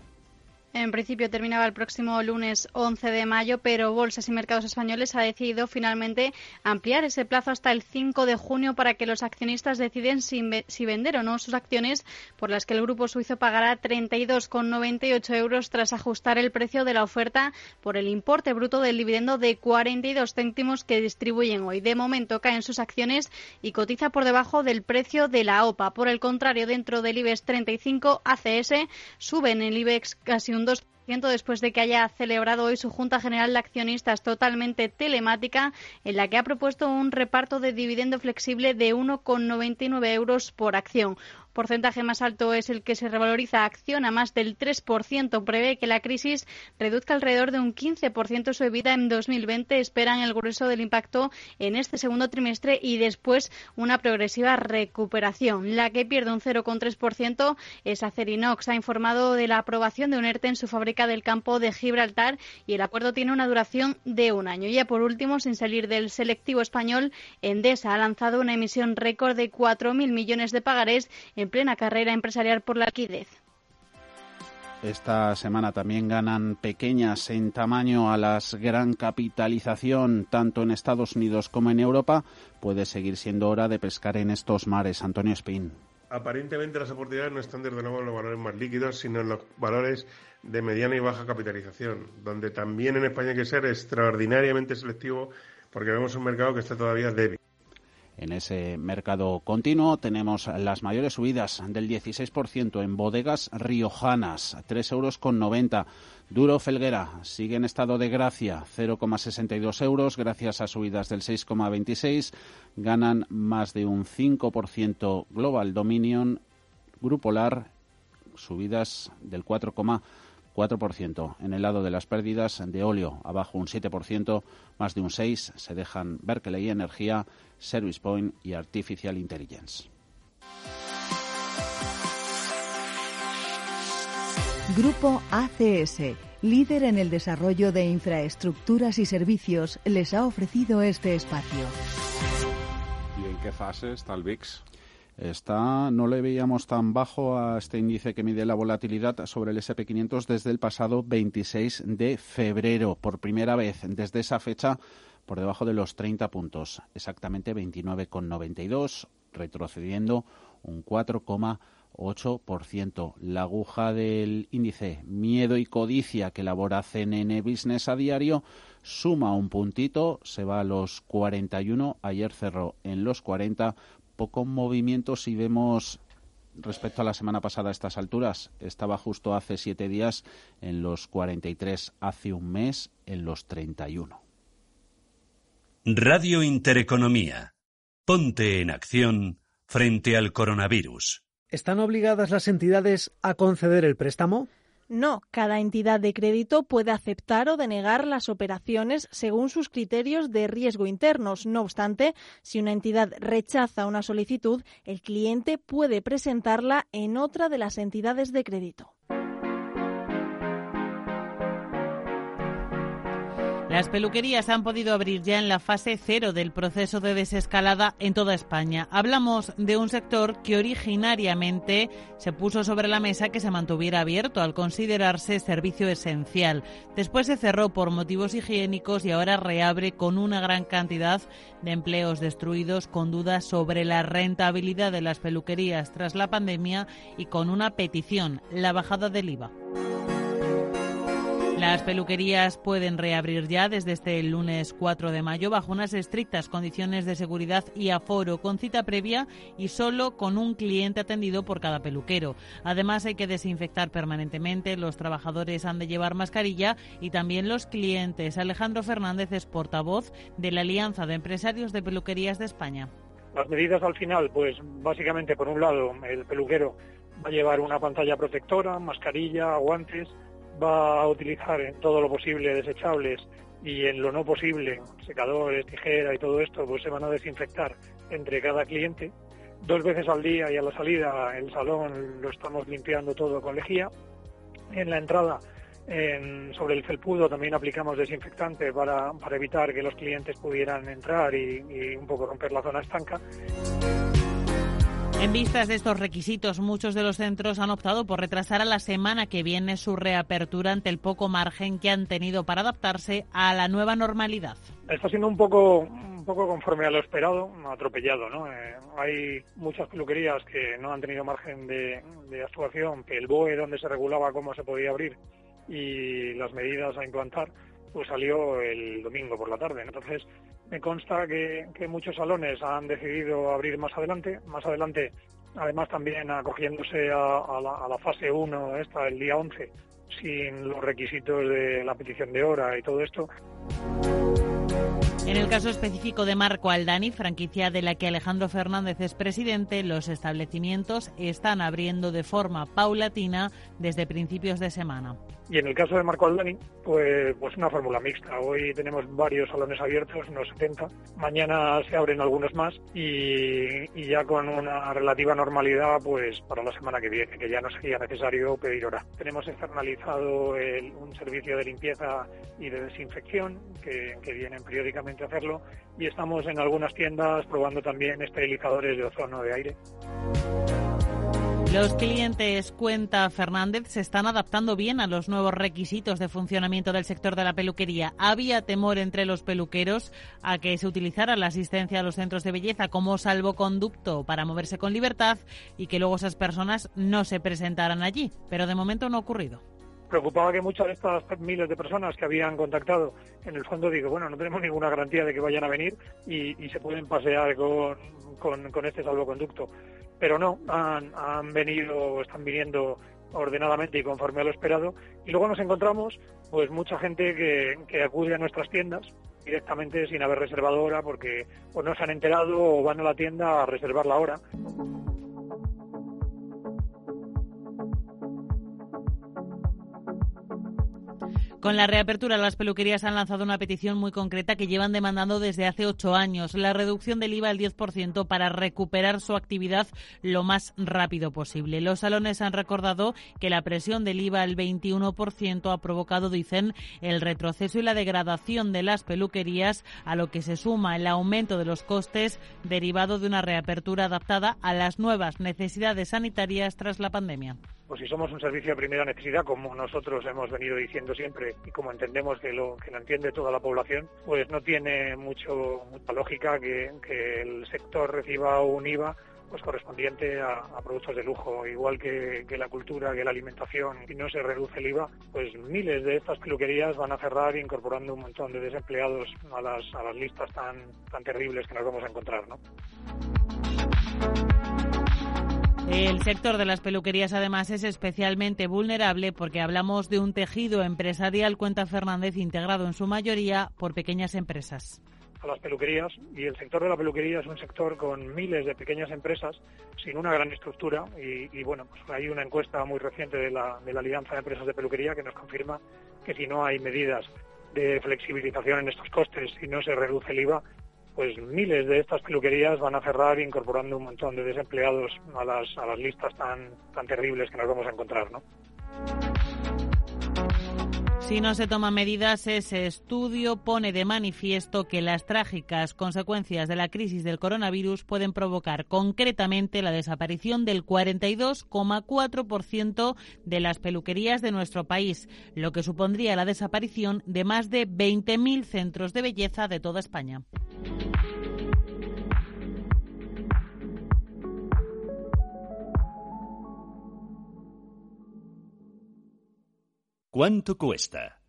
En principio terminaba el próximo lunes 11 de mayo, pero Bolsas y Mercados Españoles ha decidido finalmente ampliar ese plazo hasta el 5 de junio para que los accionistas deciden si, vender o no sus acciones, por las que el grupo suizo pagará 32,98 euros tras ajustar el precio de la oferta por el importe bruto del dividendo de 42 céntimos que distribuyen hoy. De momento caen sus acciones y cotiza por debajo del precio de la OPA. Por el contrario, dentro del IBEX 35 ACS suben el IBEX casi un después de que haya celebrado hoy su Junta General de Accionistas totalmente telemática, en la que ha propuesto un reparto de dividendo flexible de 1,99 euros por acción porcentaje más alto es el que se revaloriza acción a más del 3%. Prevé que la crisis reduzca alrededor de un 15% su vida en 2020. Esperan el grueso del impacto en este segundo trimestre y después una progresiva recuperación. La que pierde un 0,3% es Acerinox. Ha informado de la aprobación de un ERTE en su fábrica del campo de Gibraltar y el acuerdo tiene una duración de un año. Ya por último, sin salir del selectivo español, Endesa ha lanzado una emisión récord de 4.000 millones de pagarés en en plena carrera empresarial por la liquidez. Esta semana también ganan pequeñas en tamaño a las gran capitalización, tanto en Estados Unidos como en Europa. Puede seguir siendo hora de pescar en estos mares. Antonio Spin. Aparentemente las oportunidades no están desde luego en los valores más líquidos, sino en los valores de mediana y baja capitalización, donde también en España hay que ser extraordinariamente selectivo porque vemos un mercado que está todavía débil. En ese mercado continuo tenemos las mayores subidas del 16% en bodegas riojanas, 3 euros con 90. Duro Felguera sigue en estado de gracia, 0,62 euros, gracias a subidas del 6,26. Ganan más de un 5% Global Dominion, Grupolar, subidas del 4,4%. 4%. En el lado de las pérdidas de óleo, abajo un 7%, más de un 6%. Se dejan Berkeley Energía, Service Point y Artificial Intelligence. Grupo ACS, líder en el desarrollo de infraestructuras y servicios, les ha ofrecido este espacio. ¿Y en qué fase está el VIX? Está, no le veíamos tan bajo a este índice que mide la volatilidad sobre el SP500 desde el pasado 26 de febrero. Por primera vez desde esa fecha por debajo de los 30 puntos, exactamente 29,92, retrocediendo un 4,8%. La aguja del índice Miedo y Codicia que elabora CNN Business a diario suma un puntito, se va a los 41, ayer cerró en los 40 poco movimiento si vemos respecto a la semana pasada a estas alturas. Estaba justo hace siete días en los 43, hace un mes en los 31. Radio Intereconomía. Ponte en acción frente al coronavirus. ¿Están obligadas las entidades a conceder el préstamo? No, cada entidad de crédito puede aceptar o denegar las operaciones según sus criterios de riesgo internos. No obstante, si una entidad rechaza una solicitud, el cliente puede presentarla en otra de las entidades de crédito. Las peluquerías han podido abrir ya en la fase cero del proceso de desescalada en toda España. Hablamos de un sector que originariamente se puso sobre la mesa que se mantuviera abierto al considerarse servicio esencial. Después se cerró por motivos higiénicos y ahora reabre con una gran cantidad de empleos destruidos, con dudas sobre la rentabilidad de las peluquerías tras la pandemia y con una petición, la bajada del IVA. Las peluquerías pueden reabrir ya desde este lunes 4 de mayo bajo unas estrictas condiciones de seguridad y aforo, con cita previa y solo con un cliente atendido por cada peluquero. Además, hay que desinfectar permanentemente, los trabajadores han de llevar mascarilla y también los clientes. Alejandro Fernández es portavoz de la Alianza de Empresarios de Peluquerías de España. Las medidas al final, pues básicamente, por un lado, el peluquero va a llevar una pantalla protectora, mascarilla, guantes va a utilizar en todo lo posible desechables y en lo no posible, secadores, tijera y todo esto, pues se van a desinfectar entre cada cliente. Dos veces al día y a la salida el salón lo estamos limpiando todo con lejía. En la entrada, sobre el felpudo, también aplicamos desinfectante para, evitar que los clientes pudieran entrar y, y un poco romper la zona estanca. En vistas de estos requisitos, muchos de los centros han optado por retrasar a la semana que viene su reapertura ante el poco margen que han tenido para adaptarse a la nueva normalidad. Está siendo un poco, un poco conforme a lo esperado, atropellado. ¿no? Eh, hay muchas peluquerías que no han tenido margen de, de actuación, que el BOE donde se regulaba cómo se podía abrir y las medidas a implantar, pues salió el domingo por la tarde. Entonces, me consta que, muchos salones han decidido abrir más adelante, más adelante, además también acogiéndose a, la, fase 1, esta, el día 11, sin los requisitos de la petición de hora y todo esto. En el caso específico de Marco Aldani, franquicia de la que Alejandro Fernández es presidente, los establecimientos están abriendo de forma paulatina desde principios de semana. Y en el caso de Marco Aldani, pues, pues una fórmula mixta. Hoy tenemos varios salones abiertos, unos 70. Mañana se abren algunos más y, ya con una relativa normalidad pues para la semana que viene, que ya no sería necesario pedir hora. Tenemos externalizado un servicio de limpieza y de desinfección que, que vienen periódicamente a hacerlo y estamos en algunas tiendas probando también esterilizadores de ozono de aire. Los clientes, cuenta Fernández, se están adaptando bien a los nuevos requisitos de funcionamiento del sector de la peluquería. Había temor entre los peluqueros a que se utilizara la asistencia a los centros de belleza como salvoconducto para moverse con libertad y que luego esas personas no se presentaran allí. Pero de momento no ha ocurrido preocupaba que muchas de estas miles de personas que habían contactado, en el fondo digo, bueno, no tenemos ninguna garantía de que vayan a venir y, se pueden pasear con, con, este salvoconducto pero no, han, han venido, están viniendo ordenadamente y conforme a lo esperado. Y luego nos encontramos pues mucha gente que, que acude a nuestras tiendas directamente sin haber reservado hora porque o no se han enterado o van a la tienda a reservar la hora. Con la reapertura, las peluquerías han lanzado una petición muy concreta que llevan demandando desde hace ocho años, la reducción del IVA al 10% para recuperar su actividad lo más rápido posible. Los salones han recordado que la presión del IVA al 21% ha provocado, dicen, el retroceso y la degradación de las peluquerías, a lo que se suma el aumento de los costes derivado de una reapertura adaptada a las nuevas necesidades sanitarias tras la pandemia pues si somos un servicio de primera necesidad, como nosotros hemos venido diciendo siempre y como entendemos que lo, que lo entiende toda la población, pues no tiene mucho, mucha lógica que, el sector reciba un IVA pues correspondiente a, productos de lujo, igual que, la cultura, que la alimentación, y no se reduce el IVA, pues miles de estas peluquerías van a cerrar incorporando un montón de desempleados a las, a las listas tan, tan terribles que nos vamos a encontrar, ¿no? El sector de las peluquerías además es especialmente vulnerable porque hablamos de un tejido empresarial, cuenta Fernández, integrado en su mayoría por pequeñas empresas. A las peluquerías y el sector de la peluquería es un sector con miles de pequeñas empresas sin una gran estructura y, bueno, pues hay una encuesta muy reciente de la, de la Alianza de Empresas de Peluquería que nos confirma que si no hay medidas de flexibilización en estos costes y no se reduce el IVA, pues miles de estas peluquerías van a cerrar incorporando un montón de desempleados a las, a las listas tan, tan terribles que nos vamos a encontrar, ¿no? Si no se toman medidas, ese estudio pone de manifiesto que las trágicas consecuencias de la crisis del coronavirus pueden provocar concretamente la desaparición del 42,4% de las peluquerías de nuestro país, lo que supondría la desaparición de más de 20.000 centros de belleza de toda España. ¿Cuánto cuesta?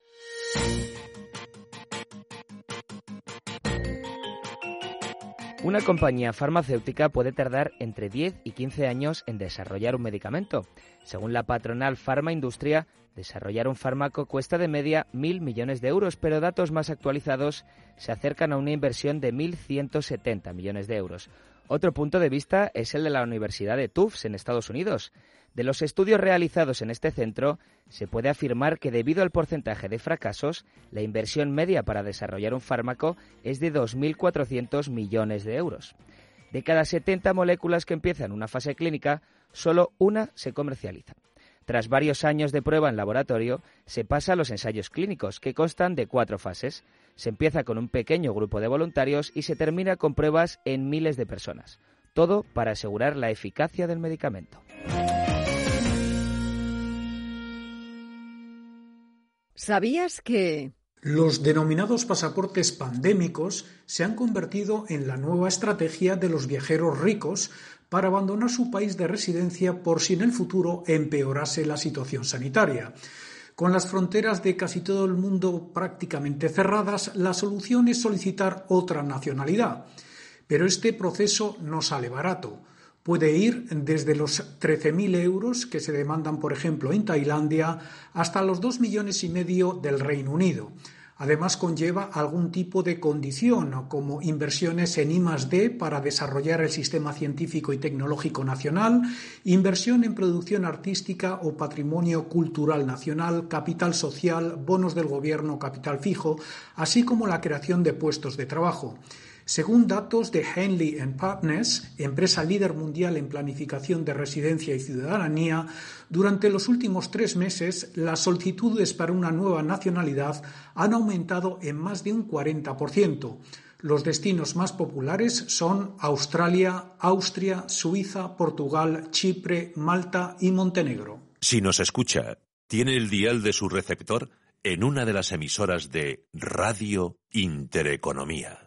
Una compañía farmacéutica puede tardar entre 10 y 15 años en desarrollar un medicamento. Según la patronal Pharma Industria, desarrollar un fármaco cuesta de media mil millones de euros, pero datos más actualizados se acercan a una inversión de 1.170 millones de euros. Otro punto de vista es el de la Universidad de Tufts en Estados Unidos. De los estudios realizados en este centro, se puede afirmar que debido al porcentaje de fracasos, la inversión media para desarrollar un fármaco es de 2.400 millones de euros. De cada 70 moléculas que empiezan una fase clínica, solo una se comercializa. Tras varios años de prueba en laboratorio, se pasa a los ensayos clínicos, que constan de cuatro fases. Se empieza con un pequeño grupo de voluntarios y se termina con pruebas en miles de personas. Todo para asegurar la eficacia del medicamento. ¿Sabías que... Los denominados pasaportes pandémicos se han convertido en la nueva estrategia de los viajeros ricos para abandonar su país de residencia por si en el futuro empeorase la situación sanitaria. Con las fronteras de casi todo el mundo prácticamente cerradas, la solución es solicitar otra nacionalidad. Pero este proceso no sale barato puede ir desde los 13.000 euros que se demandan, por ejemplo, en Tailandia, hasta los 2 millones y medio del Reino Unido. Además, conlleva algún tipo de condición, como inversiones en I+D para desarrollar el sistema científico y tecnológico nacional, inversión en producción artística o patrimonio cultural nacional, capital social, bonos del gobierno, capital fijo, así como la creación de puestos de trabajo. Según datos de Henley Partners, empresa líder mundial en planificación de residencia y ciudadanía, durante los últimos tres meses las solicitudes para una nueva nacionalidad han aumentado en más de un 40%. Los destinos más populares son Australia, Austria, Suiza, Portugal, Chipre, Malta y Montenegro. Si nos escucha, tiene el dial de su receptor en una de las emisoras de Radio Intereconomía.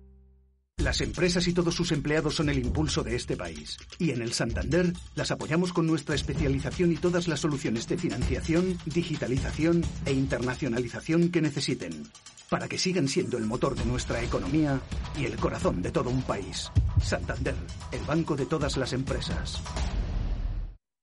Las empresas y todos sus empleados son el impulso de este país. Y en el Santander las apoyamos con nuestra especialización y todas las soluciones de financiación, digitalización e internacionalización que necesiten. Para que sigan siendo el motor de nuestra economía y el corazón de todo un país. Santander, el banco de todas las empresas.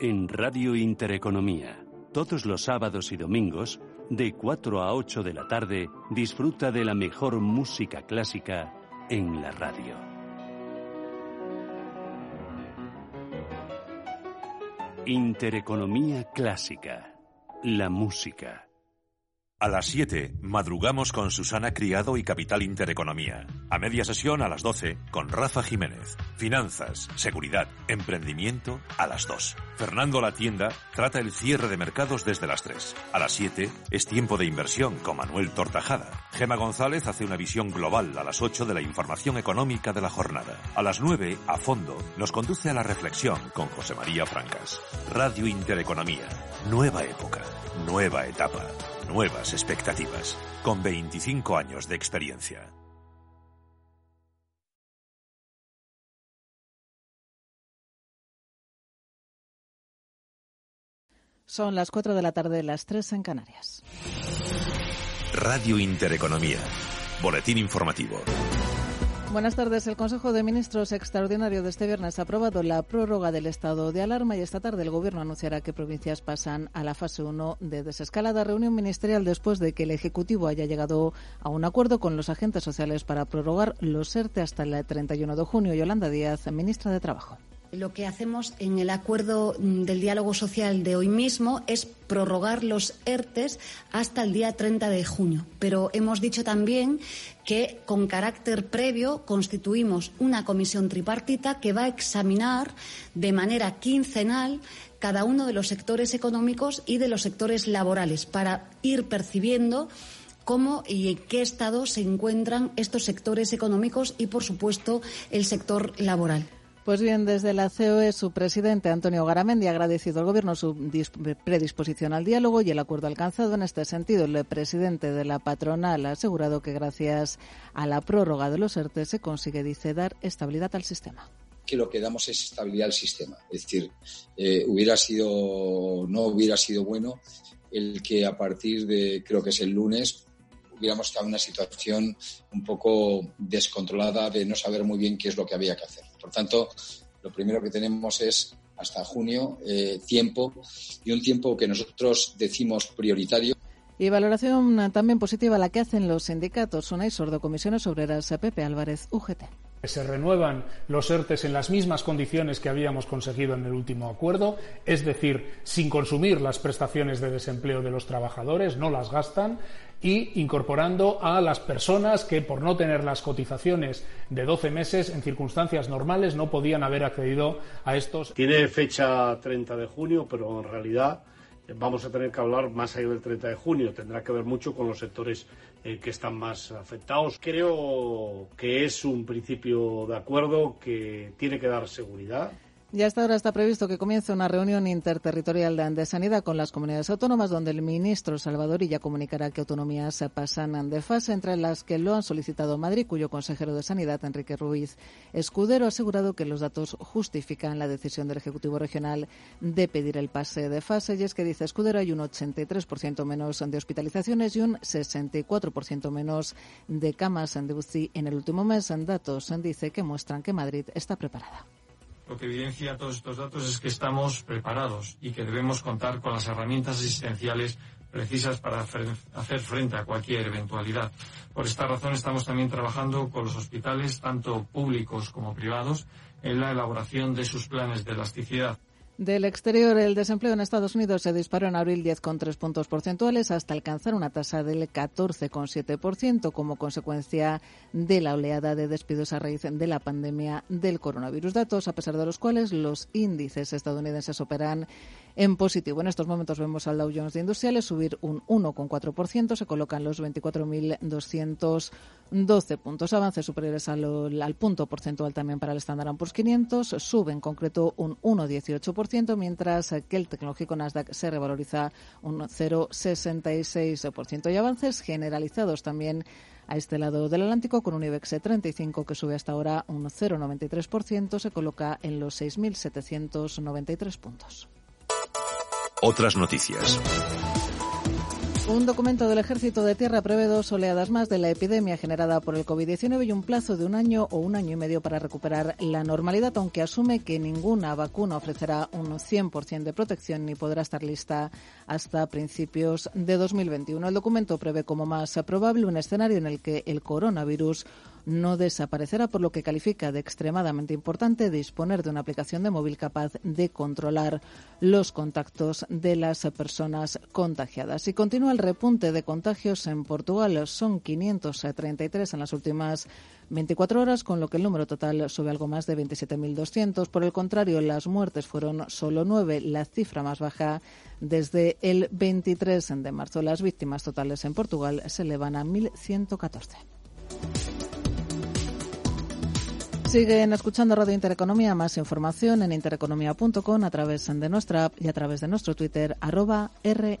en Radio Intereconomía. Todos los sábados y domingos, de 4 a 8 de la tarde, disfruta de la mejor música clásica en la radio. Intereconomía clásica. La música. A las 7, madrugamos con Susana Criado y Capital Intereconomía. A media sesión a las 12, con Rafa Jiménez. Finanzas, seguridad, emprendimiento a las 2. Fernando La Tienda trata el cierre de mercados desde las 3. A las 7, es tiempo de inversión con Manuel Tortajada. Gema González hace una visión global a las 8 de la información económica de la jornada. A las 9, a fondo, nos conduce a la reflexión con José María Francas. Radio Intereconomía. Nueva época. Nueva etapa. Nuevas expectativas, con 25 años de experiencia. Son las 4 de la tarde, las 3 en Canarias. Radio Intereconomía. Boletín informativo. Buenas tardes. El Consejo de Ministros extraordinario de este viernes ha aprobado la prórroga del estado de alarma y esta tarde el Gobierno anunciará que provincias pasan a la fase 1 de desescalada. Reunión ministerial después de que el Ejecutivo haya llegado a un acuerdo con los agentes sociales para prorrogar los ERTE hasta el 31 de junio. Yolanda Díaz, ministra de Trabajo. Lo que hacemos en el acuerdo mm, del diálogo social de hoy mismo es prorrogar los ERTES hasta el día 30 de junio. Pero hemos dicho también que con carácter previo constituimos una comisión tripartita que va a examinar de manera quincenal cada uno de los sectores económicos y de los sectores laborales para ir percibiendo cómo y en qué estado se encuentran estos sectores económicos y, por supuesto, el sector laboral. Pues bien, desde la COE, su presidente Antonio Garamendi ha agradecido al Gobierno su predisposición al diálogo y el acuerdo alcanzado. En este sentido, el presidente de la patronal ha asegurado que gracias a la prórroga de los ERTE se consigue, dice, dar estabilidad al sistema que lo que damos es estabilidad al sistema. Es decir, eh, hubiera sido, no hubiera sido bueno el que a partir de, creo que es el lunes, hubiéramos estado en una situación un poco descontrolada de no saber muy bien qué es lo que había que hacer. Por tanto, lo primero que tenemos es hasta junio eh, tiempo y un tiempo que nosotros decimos prioritario. Y valoración también positiva la que hacen los sindicatos y Sordo, Comisiones Obreras, Pepe Álvarez, UGT. Se renuevan los ERTES en las mismas condiciones que habíamos conseguido en el último acuerdo, es decir, sin consumir las prestaciones de desempleo de los trabajadores, no las gastan, y incorporando a las personas que por no tener las cotizaciones de 12 meses en circunstancias normales no podían haber accedido a estos. Tiene fecha 30 de junio, pero en realidad eh, vamos a tener que hablar más allá del 30 de junio. Tendrá que ver mucho con los sectores eh, que están más afectados. Creo que es un principio de acuerdo que tiene que dar seguridad Y hasta ahora está previsto que comience una reunión interterritorial de sanidad con las comunidades autónomas, donde el ministro Salvador ya comunicará que autonomías pasan de fase, entre las que lo han solicitado Madrid, cuyo consejero de Sanidad, Enrique Ruiz Escudero, ha asegurado que los datos justifican la decisión del Ejecutivo Regional de pedir el pase de fase. Y es que, dice Escudero, hay un 83% menos de hospitalizaciones y un 64% menos de camas de UCI en el último mes. En datos dice que muestran que Madrid está preparada. Lo que evidencia todos estos datos es que estamos preparados y que debemos contar con las herramientas asistenciales precisas para hacer frente a cualquier eventualidad. Por esta razón estamos también trabajando con los hospitales, tanto públicos como privados, en la elaboración de sus planes de elasticidad. Del exterior, el desempleo en Estados Unidos se disparó en abril 10,3 puntos porcentuales hasta alcanzar una tasa del 14,7% como consecuencia de la oleada de despidos a raíz de la pandemia del coronavirus. Datos a pesar de los cuales los índices estadounidenses operan en positivo. En estos momentos vemos al Dow Jones de Industriales subir un 1,4%, se colocan los 24.212 puntos, avances superiores al, al, punto porcentual también para el Standard Poor's 500, sube en concreto un 1,18%, mientras que el tecnológico Nasdaq se revaloriza un 0,66% y avances generalizados también a este lado del Atlántico con un IBEX 35 que sube hasta ahora un 0,93%, se coloca en los 6.793 puntos. Otras noticias. Un documento del Ejército de Tierra prevé dos oleadas más de la epidemia generada por el COVID-19 y un plazo de un año o un año y medio para recuperar la normalidad, aunque asume que ninguna vacuna ofrecerá un 100% de protección ni podrá estar lista hasta principios de 2021. El documento prevé como más probable un escenario en el que el coronavirus no desaparecerá, por lo que califica de extremadamente importante disponer de una aplicación de móvil capaz de controlar los contactos de las personas contagiadas. Y continúa el repunte de contagios en Portugal. Son 533 en las últimas 24 horas, con lo que el número total sube algo más de 27.200. Por el contrario, las muertes fueron solo nueve, la cifra más baja desde el 23 de marzo. Las víctimas totales en Portugal se elevan a 1.114. Siguen escuchando Radio Intereconomía. Más información en intereconomía.com a través de nuestra app y a través de nuestro Twitter, arroba R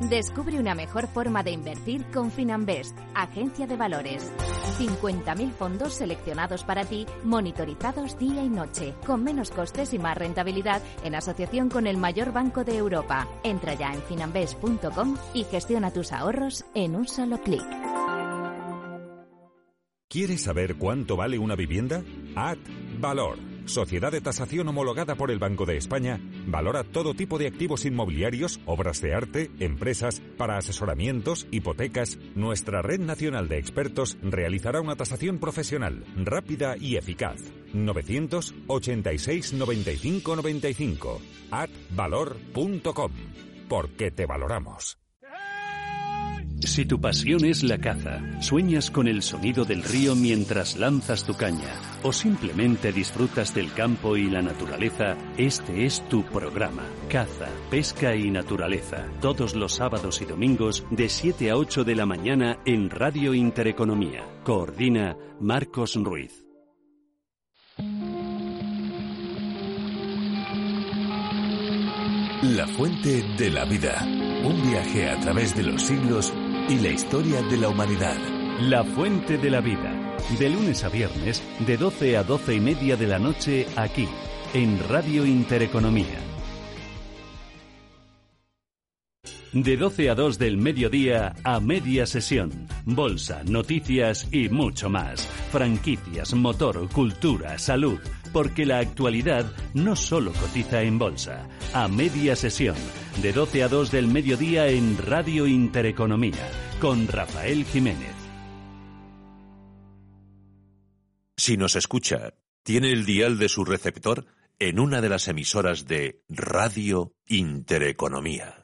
Descubre una mejor forma de invertir con Finanbest, agencia de valores. 50.000 fondos seleccionados para ti, monitorizados día y noche, con menos costes y más rentabilidad en asociación con el mayor banco de Europa. Entra ya en finanbest.com y gestiona tus ahorros en un solo clic. ¿Quieres saber cuánto vale una vivienda? Ad Valor Sociedad de tasación homologada por el Banco de España, valora todo tipo de activos inmobiliarios, obras de arte, empresas, para asesoramientos, hipotecas. Nuestra red nacional de expertos realizará una tasación profesional, rápida y eficaz. 986 95 95 advalor.com. Porque te valoramos. Si tu pasión es la caza, sueñas con el sonido del río mientras lanzas tu caña o simplemente disfrutas del campo y la naturaleza, este es tu programa. Caza, pesca y naturaleza. Todos los sábados y domingos de 7 a 8 de la mañana en Radio Intereconomía. Coordina Marcos Ruiz. La fuente de la vida. Un viaje a través de los siglos y la historia de la humanidad. La Fuente de la Vida. De lunes a viernes, de 12 a 12 y media de la noche, aquí, en Radio Intereconomía. De 12 a 2 del mediodía a media sesión. Bolsa, noticias y mucho más. Franquicias, motor, cultura, salud. Porque la actualidad no solo cotiza en bolsa. A media sesión de 12 a 2 del mediodía en Radio Intereconomía, con Rafael Jiménez. Si nos escucha, tiene el dial de su receptor en una de las emisoras de Radio Intereconomía.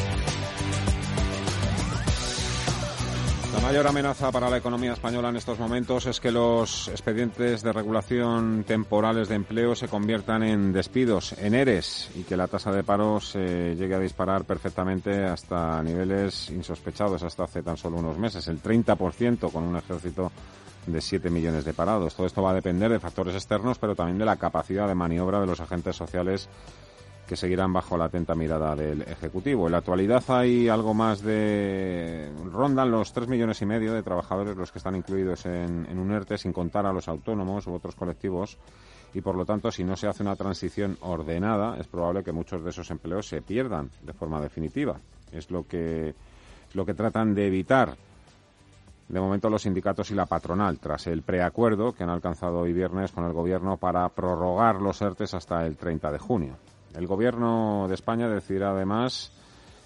La mayor amenaza para la economía española en estos momentos es que los expedientes de regulación temporales de empleo se conviertan en despidos, en ERES, y que la tasa de paro se llegue a disparar perfectamente hasta niveles insospechados hasta hace tan solo unos meses, el 30% con un ejército de 7 millones de parados. Todo esto va a depender de factores externos, pero también de la capacidad de maniobra de los agentes sociales que seguirán bajo la atenta mirada del Ejecutivo. En la actualidad hay algo más de... rondan los tres millones y medio de trabajadores los que están incluidos en, en un ERTE, sin contar a los autónomos u otros colectivos, y por lo tanto, si no se hace una transición ordenada, es probable que muchos de esos empleos se pierdan de forma definitiva. Es lo que, lo que tratan de evitar de momento los sindicatos y la patronal, tras el preacuerdo que han alcanzado hoy viernes con el Gobierno para prorrogar los ERTES hasta el 30 de junio. El Gobierno de España decidirá además,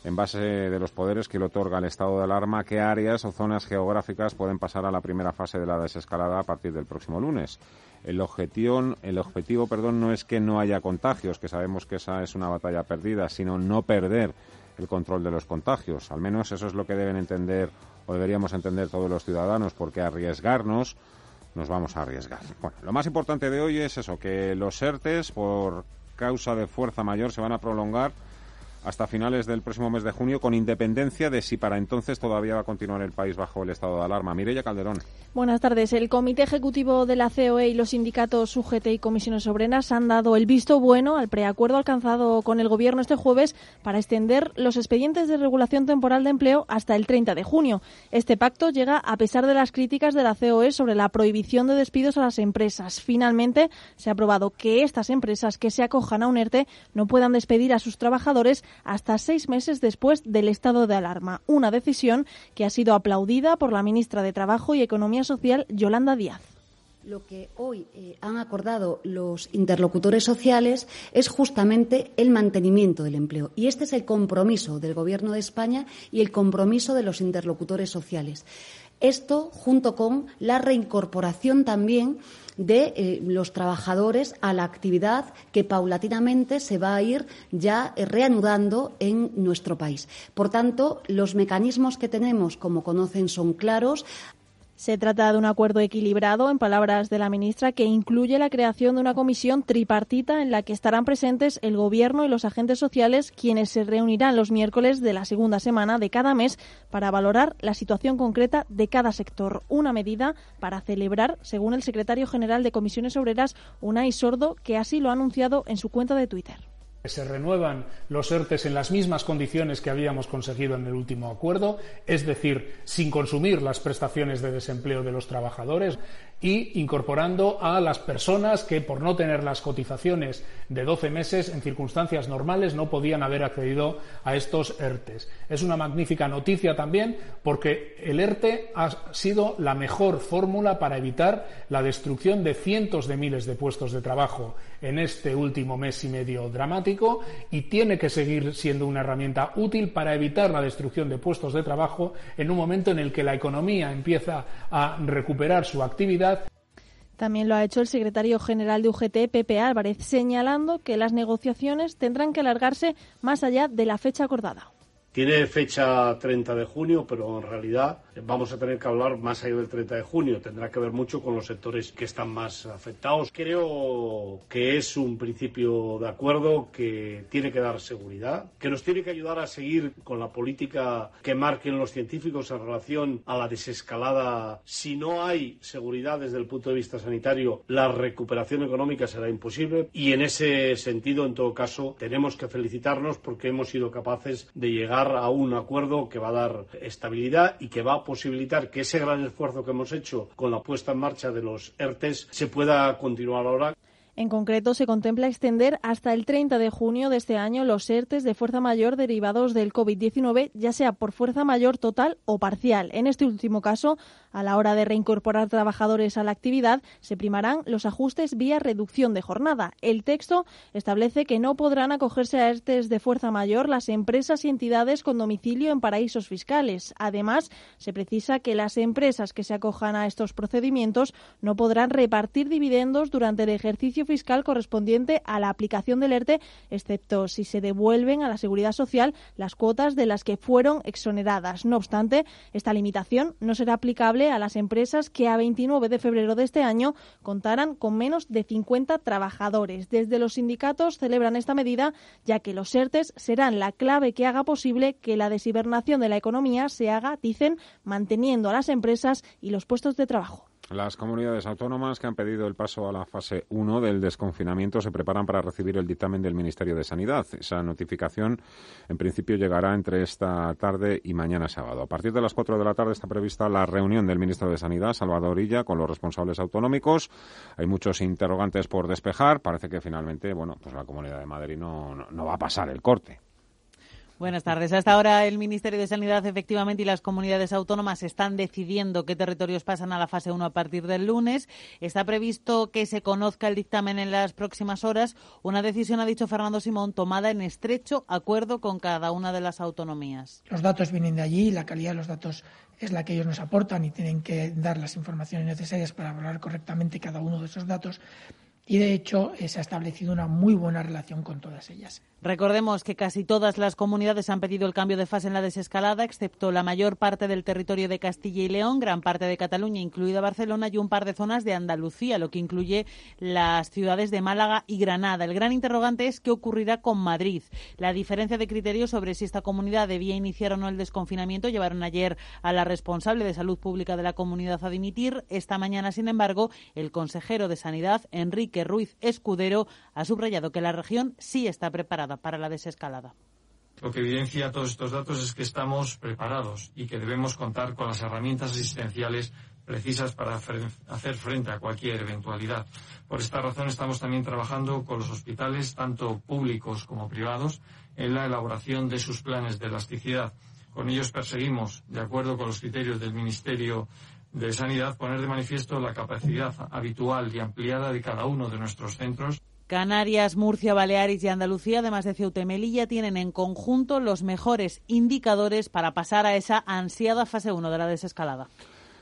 en base de los poderes que le otorga el estado de alarma, qué áreas o zonas geográficas pueden pasar a la primera fase de la desescalada a partir del próximo lunes. El objetivo, el objetivo perdón, no es que no haya contagios, que sabemos que esa es una batalla perdida, sino no perder el control de los contagios. Al menos eso es lo que deben entender o deberíamos entender todos los ciudadanos, porque arriesgarnos nos vamos a arriesgar. Bueno, lo más importante de hoy es eso, que los ERTES, por causa de fuerza mayor se van a prolongar hasta finales del próximo mes de junio, con independencia de si para entonces todavía va a continuar el país bajo el estado de alarma. Mireya Calderón. Buenas tardes. El Comité Ejecutivo de la COE y los sindicatos UGT y comisiones obreras han dado el visto bueno al preacuerdo alcanzado con el Gobierno este jueves para extender los expedientes de regulación temporal de empleo hasta el 30 de junio. Este pacto llega a pesar de las críticas de la COE sobre la prohibición de despidos a las empresas. Finalmente, se ha aprobado que estas empresas que se acojan a un ERTE no puedan despedir a sus trabajadores hasta seis meses después del estado de alarma. Una decisión que ha sido aplaudida por la ministra de Trabajo y Economía Social, Yolanda Díaz. Lo que hoy eh, han acordado los interlocutores sociales es justamente el mantenimiento del empleo. Y este es el compromiso del Gobierno de España y el compromiso de los interlocutores sociales. Esto, junto con la reincorporación también de eh, los trabajadores a la actividad que paulatinamente se va a ir ya eh, reanudando en nuestro país. Por tanto, los mecanismos que tenemos, como conocen, son claros. Se trata de un acuerdo equilibrado, en palabras de la ministra, que incluye la creación de una comisión tripartita en la que estarán presentes el Gobierno y los agentes sociales, quienes se reunirán los miércoles de la segunda semana de cada mes para valorar la situación concreta de cada sector. Una medida para celebrar, según el secretario general de Comisiones Obreras, Unai Sordo, que así lo ha anunciado en su cuenta de Twitter se renuevan los ERTES en las mismas condiciones que habíamos conseguido en el último acuerdo, es decir, sin consumir las prestaciones de desempleo de los trabajadores y incorporando a las personas que, por no tener las cotizaciones de 12 meses, en circunstancias normales no podían haber accedido a estos ERTES. Es una magnífica noticia también porque el ERTE ha sido la mejor fórmula para evitar la destrucción de cientos de miles de puestos de trabajo en este último mes y medio dramático y tiene que seguir siendo una herramienta útil para evitar la destrucción de puestos de trabajo en un momento en el que la economía empieza a recuperar su actividad. También lo ha hecho el secretario general de UGT, Pepe Álvarez, señalando que las negociaciones tendrán que alargarse más allá de la fecha acordada. Tiene fecha 30 de junio, pero en realidad vamos a tener que hablar más allá del 30 de junio. Tendrá que ver mucho con los sectores que están más afectados. Creo que es un principio de acuerdo que tiene que dar seguridad, que nos tiene que ayudar a seguir con la política que marquen los científicos en relación a la desescalada. Si no hay seguridad desde el punto de vista sanitario, la recuperación económica será imposible y en ese sentido, en todo caso, tenemos que felicitarnos porque hemos sido capaces de llegar a un acuerdo que va a dar estabilidad y que va a posibilitar que ese gran esfuerzo que hemos hecho con la puesta en marcha de los ERTES se pueda continuar ahora. En concreto, se contempla extender hasta el 30 de junio de este año los ERTES de fuerza mayor derivados del COVID-19, ya sea por fuerza mayor total o parcial. En este último caso, a la hora de reincorporar trabajadores a la actividad, se primarán los ajustes vía reducción de jornada. El texto establece que no podrán acogerse a ERTES de fuerza mayor las empresas y entidades con domicilio en paraísos fiscales. Además, se precisa que las empresas que se acojan a estos procedimientos no podrán repartir dividendos durante el ejercicio fiscal correspondiente a la aplicación del ERTE, excepto si se devuelven a la Seguridad Social las cuotas de las que fueron exoneradas. No obstante, esta limitación no será aplicable a las empresas que a 29 de febrero de este año contaran con menos de 50 trabajadores. Desde los sindicatos celebran esta medida, ya que los ERTES serán la clave que haga posible que la deshibernación de la economía se haga, dicen, manteniendo a las empresas y los puestos de trabajo. Las comunidades autónomas que han pedido el paso a la fase 1 del desconfinamiento se preparan para recibir el dictamen del Ministerio de Sanidad. Esa notificación, en principio, llegará entre esta tarde y mañana sábado. A partir de las 4 de la tarde está prevista la reunión del ministro de Sanidad, Salvador Illa, con los responsables autonómicos. Hay muchos interrogantes por despejar. Parece que finalmente, bueno, pues la Comunidad de Madrid no, no va a pasar el corte. Buenas tardes. Hasta ahora el Ministerio de Sanidad efectivamente y las comunidades autónomas están decidiendo qué territorios pasan a la fase 1 a partir del lunes. Está previsto que se conozca el dictamen en las próximas horas. Una decisión, ha dicho Fernando Simón, tomada en estrecho acuerdo con cada una de las autonomías. Los datos vienen de allí, la calidad de los datos es la que ellos nos aportan y tienen que dar las informaciones necesarias para valorar correctamente cada uno de esos datos y de hecho eh, se ha establecido una muy buena relación con todas ellas. Recordemos que casi todas las comunidades han pedido el cambio de fase en la desescalada, excepto la mayor parte del territorio de Castilla y León, gran parte de Cataluña, incluida Barcelona, y un par de zonas de Andalucía, lo que incluye las ciudades de Málaga y Granada. El gran interrogante es qué ocurrirá con Madrid. La diferencia de criterios sobre si esta comunidad debía iniciar o no el desconfinamiento llevaron ayer a la responsable de salud pública de la comunidad a dimitir. Esta mañana, sin embargo, el consejero de Sanidad, Enrique Ruiz Escudero, ha subrayado que la región sí está preparada para la desescalada. Lo que evidencia todos estos datos es que estamos preparados y que debemos contar con las herramientas asistenciales precisas para hacer frente a cualquier eventualidad. Por esta razón estamos también trabajando con los hospitales, tanto públicos como privados, en la elaboración de sus planes de elasticidad. Con ellos perseguimos, de acuerdo con los criterios del Ministerio de Sanidad, poner de manifiesto la capacidad habitual y ampliada de cada uno de nuestros centros Canarias, Murcia, Baleares y Andalucía, además de Ceuta y Melilla, tienen en conjunto los mejores indicadores para pasar a esa ansiada fase 1 de la desescalada.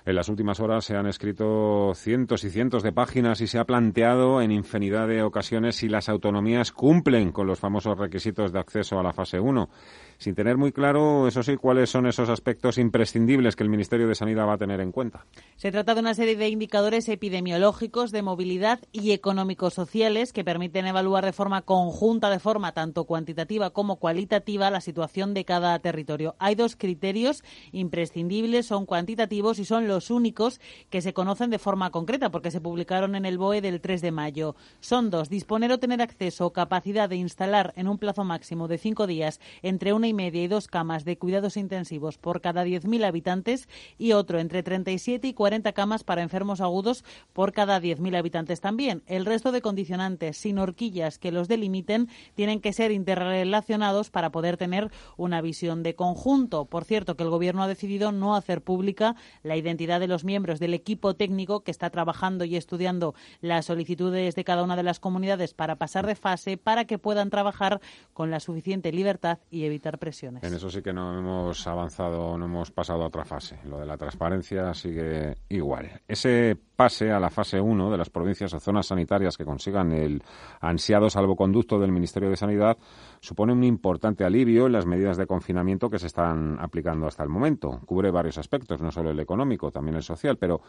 En las últimas horas se han escrito cientos y cientos de páginas y se ha planteado en infinidad de ocasiones si las autonomías cumplen con los famosos requisitos de acceso a la fase 1 sin tener muy claro, eso sí, cuáles son esos aspectos imprescindibles que el Ministerio de Sanidad va a tener en cuenta. Se trata de una serie de indicadores epidemiológicos, de movilidad y económicos sociales que permiten evaluar de forma conjunta, de forma tanto cuantitativa como cualitativa, la situación de cada territorio. Hay dos criterios imprescindibles, son cuantitativos y son los únicos que se conocen de forma concreta porque se publicaron en el BOE del 3 de mayo. Son dos, disponer o tener acceso o capacidad de instalar en un plazo máximo de cinco días entre una media y dos camas de cuidados intensivos por cada 10.000 habitantes y otro entre 37 y 40 camas para enfermos agudos por cada 10.000 habitantes también. El resto de condicionantes sin horquillas que los delimiten tienen que ser interrelacionados para poder tener una visión de conjunto. Por cierto, que el Gobierno ha decidido no hacer pública la identidad de los miembros del equipo técnico que está trabajando y estudiando las solicitudes de cada una de las comunidades para pasar de fase para que puedan trabajar con la suficiente libertad y evitar En eso sí que no hemos avanzado, no hemos pasado a otra fase. Lo de la transparencia sigue igual. Ese pase a la fase 1 de las provincias o zonas sanitarias que consigan el ansiado salvoconducto del Ministerio de Sanidad supone un importante alivio en las medidas de confinamiento que se están aplicando hasta el momento. Cubre varios aspectos, no solo el económico, también el social, pero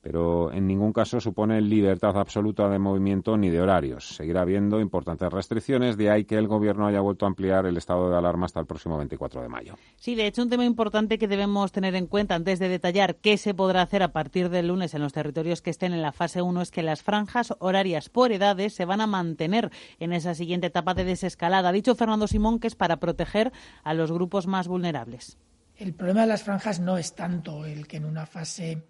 pero en ningún caso supone libertad absoluta de movimiento ni de horarios. Seguirá habiendo importantes restricciones, de ahí que el Gobierno haya vuelto a ampliar el estado de alarma hasta el próximo 24 de mayo. Sí, de hecho, un tema importante que debemos tener en cuenta antes de detallar qué se podrá hacer a partir del lunes en los territorios que estén en la fase 1 es que las franjas horarias por edades se van a mantener en esa siguiente etapa de desescalada. Ha dicho Fernando Simón que es para proteger a los grupos más vulnerables. El problema de las franjas no es tanto el que en una fase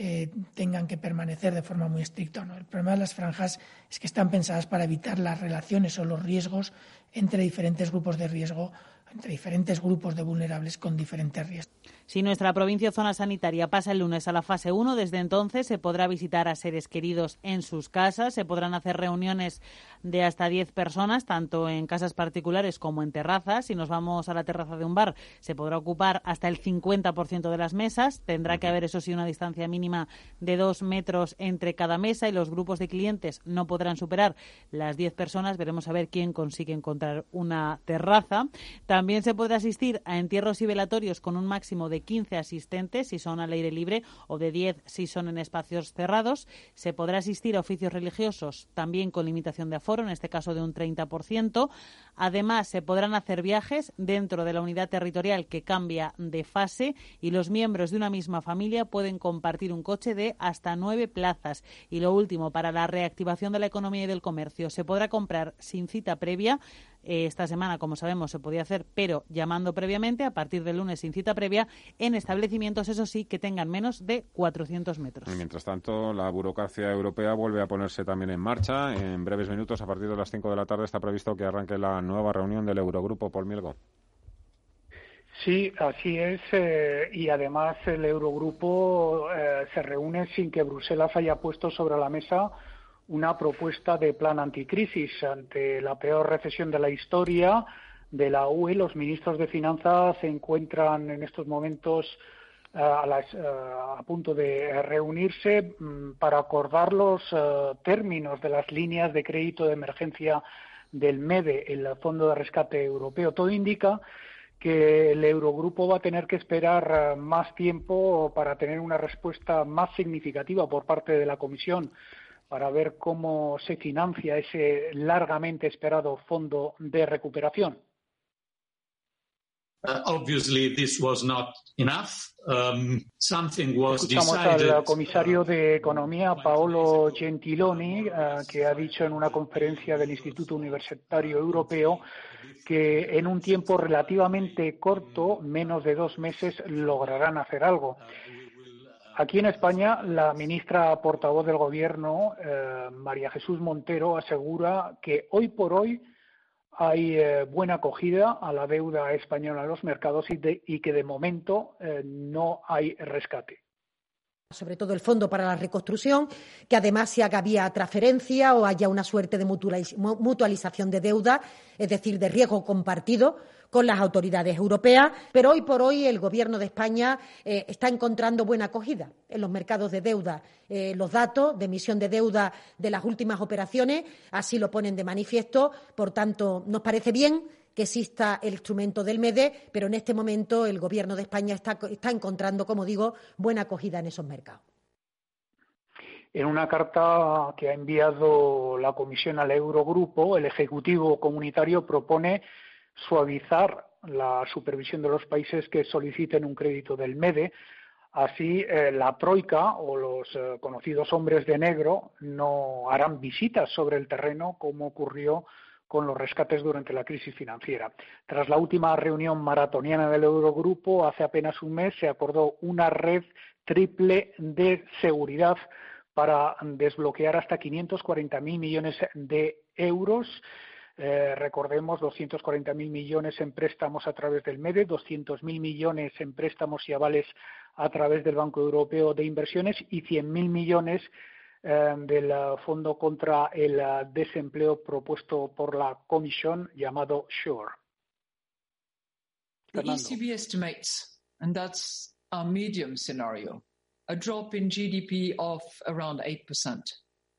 eh, tengan que permanecer de forma muy estricta. ¿no? El problema de las franjas es que están pensadas para evitar las relaciones o los riesgos entre diferentes grupos de riesgo, entre diferentes grupos de vulnerables con diferentes riesgos. Si nuestra provincia o zona sanitaria pasa el lunes a la fase 1, desde entonces se podrá visitar a seres queridos en sus casas, se podrán hacer reuniones de hasta 10 personas, tanto en casas particulares como en terrazas. Si nos vamos a la terraza de un bar, se podrá ocupar hasta el 50% de las mesas. Tendrá que haber, eso sí, una distancia mínima de dos metros entre cada mesa y los grupos de clientes no podrán superar las 10 personas. Veremos a ver quién consigue encontrar una terraza. También se podrá asistir a entierros y velatorios con un máximo de 15 asistentes si son al aire libre o de 10 si son en espacios cerrados. Se podrá asistir a oficios religiosos también con limitación de aforo, en este caso de un 30%. Además, se podrán hacer viajes dentro de la unidad territorial que cambia de fase y los miembros de una misma familia pueden compartir un coche de hasta nueve plazas. Y lo último, para la reactivación de la economía y del comercio, se podrá comprar sin cita previa eh, esta semana, como sabemos, se podía hacer, pero llamando previamente, a partir del lunes sin cita previa, en establecimientos, eso sí, que tengan menos de 400 metros. mientras tanto, la burocracia europea vuelve a ponerse también en marcha. En breves minutos, a partir de las 5 de la tarde, está previsto que arranque la nueva reunión del Eurogrupo. Paul Mielgo. Sí, así es. Eh, y además el Eurogrupo eh, se reúne sin que Bruselas haya puesto sobre la mesa una propuesta de plan anticrisis ante la peor recesión de la historia de la UE. Los ministros de Finanzas se encuentran en estos momentos eh, eh, a, punto de reunirse mm, para acordar los eh, términos de las líneas de crédito de emergencia del MEDE, el Fondo de Rescate Europeo. Todo indica que el Eurogrupo va a tener que esperar más tiempo para tener una respuesta más significativa por parte de la Comisión para ver cómo se financia ese largamente esperado fondo de recuperación. Uh, um, Escuchamos al comisario de Economía, Paolo Gentiloni, uh, que ha dicho en una conferencia del Instituto Universitario Europeo que en un tiempo relativamente corto, menos de dos meses, lograrán hacer algo. Aquí en España, la ministra portavoz del Gobierno, eh, María Jesús Montero, asegura que hoy por hoy hay eh, buena acogida a la deuda española en los mercados y, que de momento eh, no hay rescate. Sobre todo el Fondo para la Reconstrucción, que además se haga vía transferencia o haya una suerte de mutualización de deuda, es decir, de riesgo compartido con las autoridades europeas. Pero hoy por hoy el Gobierno de España eh, está encontrando buena acogida en los mercados de deuda. Eh, los datos de emisión de deuda de las últimas operaciones así lo ponen de manifiesto. Por tanto, nos parece bien que exista el instrumento del MEDE, pero en este momento el Gobierno de España está, encontrando, como digo, buena acogida en esos mercados. En una carta que ha enviado la Comisión al Eurogrupo, el Ejecutivo Comunitario propone suavizar la supervisión de los países que soliciten un crédito del MEDE. Así, eh, la Troika o los eh, conocidos hombres de negro no harán visitas sobre el terreno como ocurrió con los rescates durante la crisis financiera. Tras la última reunión maratoniana del Eurogrupo, hace apenas un mes se acordó una red triple de seguridad para desbloquear hasta 540.000 millones de euros. Eh, recordemos 240.000 millones en préstamos a través del MEDE, 200.000 millones en préstamos y avales a través del Banco Europeo de Inversiones y 100.000 millones eh, del Fondo contra el Desempleo propuesto por la Comisión llamado SURE. The ECB estimates, and that's our medium scenario, a drop in GDP of around 8%.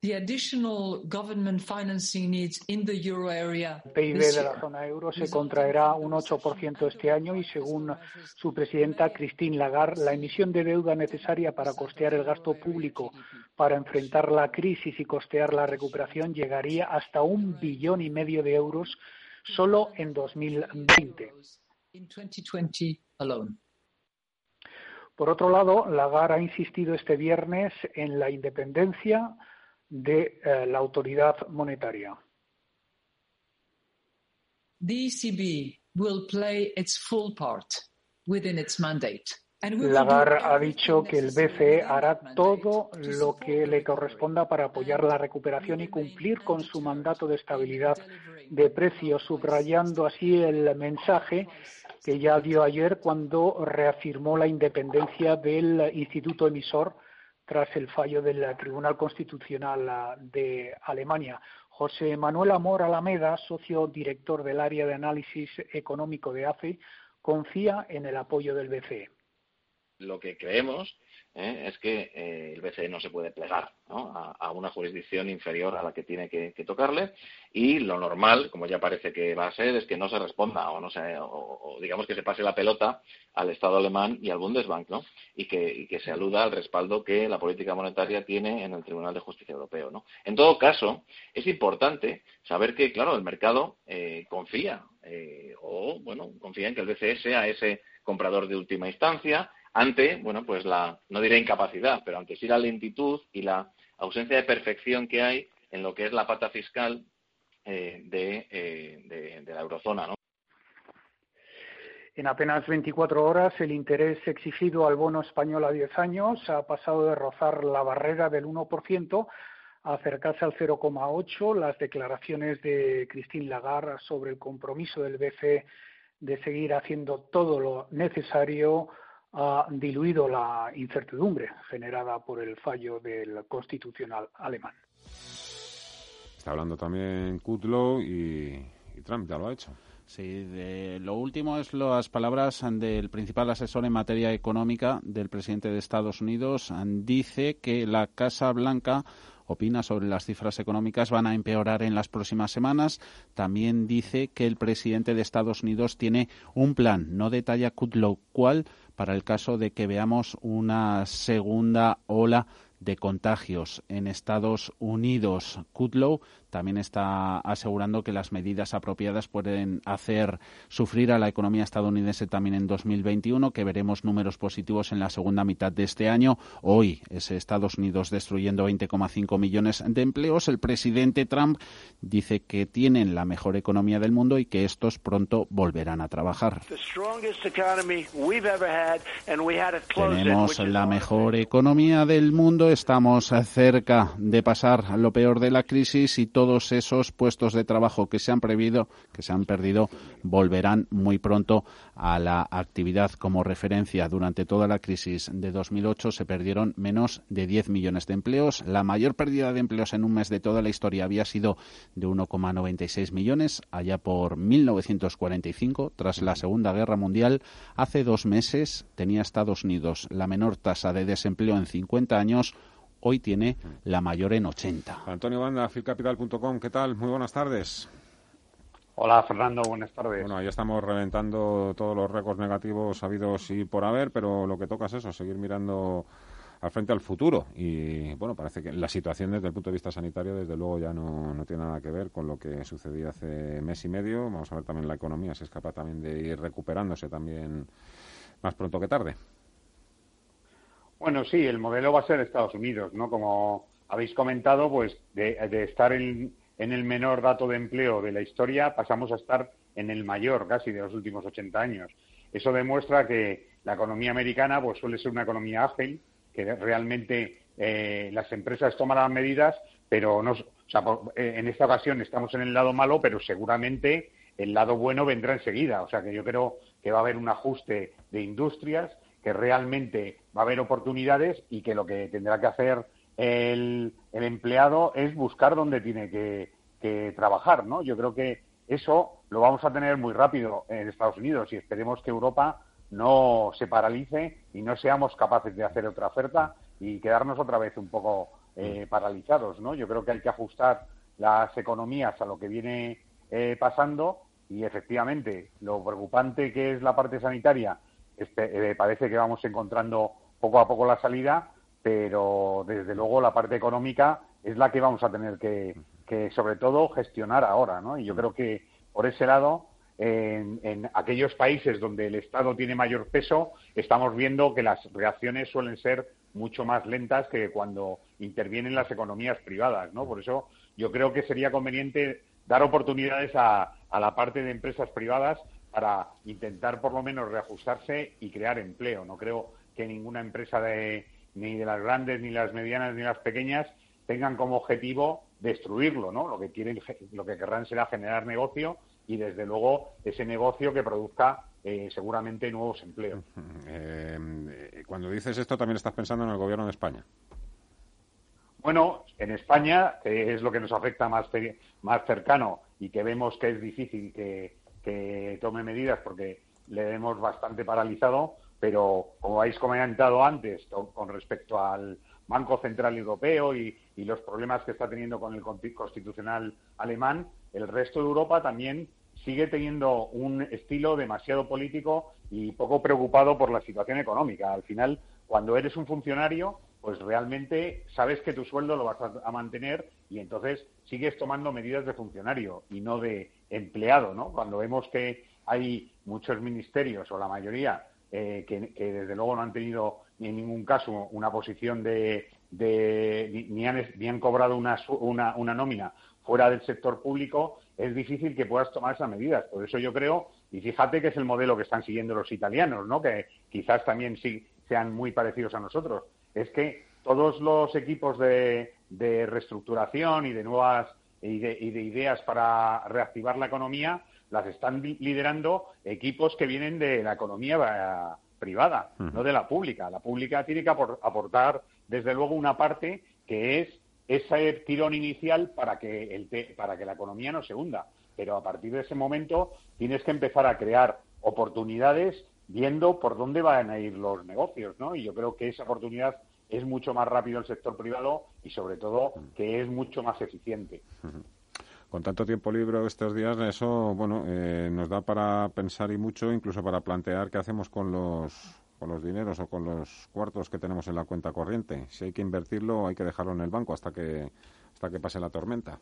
The additional government financing needs in the euro area El PIB de la zona euro se contraerá un 8% este año y según su presidenta Christine Lagarde, la emisión de deuda necesaria para costear el gasto público para enfrentar la crisis y costear la recuperación llegaría hasta un billón y medio de euros solo en 2020. in 2020 alone. Por otro lado, Lagarde ha insistido este viernes en la independencia de eh, la autoridad monetaria. The ECB will play its full part within its mandate. And we will do Lagarde ha dicho que el BCE hará todo lo que le corresponda para apoyar la recuperación y cumplir con su mandato de estabilidad de precios, subrayando así el mensaje que ya dio ayer cuando reafirmó la independencia del instituto emisor tras el fallo del Tribunal Constitucional ah, de Alemania. José Manuel Amor Alameda, socio director del área de análisis económico de AFE, confía en el apoyo del BCE. lo que creemos ¿eh? es que eh, el BCE no se puede plegar a, una jurisdicción inferior a la que tiene que, que tocarle y lo normal, como ya parece que va a ser, es que no se responda o no se, o, o digamos que se pase la pelota al Estado alemán y al Bundesbank, ¿no? Y que, y que se aluda al respaldo que la política monetaria tiene en el Tribunal de Justicia Europeo, ¿no? En todo caso, es importante saber que, claro, el mercado eh, confía eh, o, bueno, confía en que el BCE sea ese comprador de última instancia ante, bueno, pues la, no diré incapacidad, pero ante sí la lentitud y la ausencia de perfección que hay en lo que es la pata fiscal eh, de, eh, de la eurozona, ¿no? En apenas 24 horas, el interés exigido al bono español a 10 años ha pasado de rozar la barrera del 1% a acercarse al 0,8. Las declaraciones de Christine Lagarde sobre el compromiso del BCE de seguir haciendo todo lo necesario ha diluido la incertidumbre generada por el fallo del Constitucional alemán. Está hablando también Kudlow y, y Trump ya lo ha hecho. Sí, de, lo último es las palabras del principal asesor en materia económica del presidente de Estados Unidos. Dice que la Casa Blanca opina sobre las cifras económicas van a empeorar en las próximas semanas. También dice que el presidente de Estados Unidos tiene un plan, no detalla Kudlow cuál, para el caso de que veamos una segunda ola de contagios en Estados Unidos. Kudlow también está asegurando que las medidas apropiadas pueden hacer sufrir a la economía estadounidense también en 2021, que veremos números positivos en la segunda mitad de este año. Hoy es Estados Unidos destruyendo 20,5 millones de empleos. El presidente Trump dice que tienen la mejor economía del mundo y que estos pronto volverán a trabajar. Tenemos la mejor economía del mundo, estamos cerca de pasar lo peor de la crisis y todos esos puestos de trabajo que se han previsto, que se han perdido, volverán muy pronto a la actividad como referencia. Durante toda la crisis de 2008 se perdieron menos de 10 millones de empleos. La mayor pérdida de empleos en un mes de toda la historia había sido de 1,96 millones allá por 1945, tras la Segunda Guerra Mundial. Hace dos meses tenía Estados Unidos la menor tasa de desempleo en 50 años hoy tiene la mayor en 80. Antonio Banda, filcapital.com, ¿qué tal? Muy buenas tardes. Hola Fernando, buenas tardes. Bueno, ya estamos reventando todos los récords negativos habidos y por haber, pero lo que toca es eso, seguir mirando al frente al futuro. Y bueno, parece que la situación desde el punto de vista sanitario, desde luego, ya no, no tiene nada que ver con lo que sucedía hace mes y medio. Vamos a ver también la economía, si es capaz también de ir recuperándose también más pronto que tarde. Bueno, sí, el modelo va a ser Estados Unidos, ¿no? Como habéis comentado, pues de, estar en, el menor dato de empleo de la historia pasamos a estar en el mayor casi de los últimos 80 años. Eso demuestra que la economía americana pues suele ser una economía ágil, que realmente eh, las empresas toman las medidas, pero no, o sea, eh, en esta ocasión estamos en el lado malo, pero seguramente el lado bueno vendrá enseguida. O sea que yo creo que va a haber un ajuste de industrias que realmente va a haber oportunidades y que lo que tendrá que hacer el, el empleado es buscar dónde tiene que, que, trabajar, ¿no? Yo creo que eso lo vamos a tener muy rápido en Estados Unidos y esperemos que Europa no se paralice y no seamos capaces de hacer otra oferta y quedarnos otra vez un poco eh, paralizados, ¿no? Yo creo que hay que ajustar las economías a lo que viene eh, pasando y efectivamente lo preocupante que es la parte sanitaria este, eh, parece que vamos encontrando poco a poco la salida, pero desde luego la parte económica es la que vamos a tener que, que sobre todo gestionar ahora, ¿no? Y yo creo que por ese lado en, en, aquellos países donde el Estado tiene mayor peso, estamos viendo que las reacciones suelen ser mucho más lentas que cuando intervienen las economías privadas, ¿no? Por eso yo creo que sería conveniente dar oportunidades a, a la parte de empresas privadas para intentar por lo menos reajustarse y crear empleo. No creo que ninguna empresa de, ni de las grandes, ni las medianas, ni las pequeñas tengan como objetivo destruirlo, ¿no? Lo que quieren, lo que querrán será generar negocio y desde luego ese negocio que produzca eh, seguramente nuevos empleos. Eh, cuando dices esto también estás pensando en el gobierno de España. Bueno, en España, es lo que nos afecta más, más cercano y que vemos que es difícil que, que tome medidas porque le vemos bastante paralizado, pero como habéis comentado antes con respecto al Banco Central Europeo y, y los problemas que está teniendo con el constitucional alemán, el resto de Europa también sigue teniendo un estilo demasiado político y poco preocupado por la situación económica. Al final, cuando eres un funcionario, pues realmente sabes que tu sueldo lo vas a, mantener y entonces sigues tomando medidas de funcionario y no de empleado, ¿no? Cuando vemos que hay muchos ministerios o la mayoría eh, que, desde luego no han tenido en ningún caso una posición de, ni, han, cobrado una, una, una nómina fuera del sector público, es difícil que puedas tomar esas medidas. Por eso yo creo, y fíjate que es el modelo que están siguiendo los italianos, ¿no? que quizás también sí sean muy parecidos a nosotros es que todos los equipos de, reestructuración y de nuevas y de, ideas para reactivar la economía las están liderando equipos que vienen de la economía eh, privada, no de la pública. La pública tiene que aportar, desde luego, una parte que es ese tirón inicial para que, el para que la economía no se hunda. Pero a partir de ese momento tienes que empezar a crear oportunidades viendo por dónde van a ir los negocios, ¿no? Y yo creo que esa oportunidad es mucho más rápido el sector privado y sobre todo que es mucho más eficiente. Con tanto tiempo libre estos días, eso, bueno, eh, nos da para pensar y mucho, incluso para plantear qué hacemos con los con los dineros o con los cuartos que tenemos en la cuenta corriente. Si hay que invertirlo, hay que dejarlo en el banco hasta que hasta que pase la tormenta.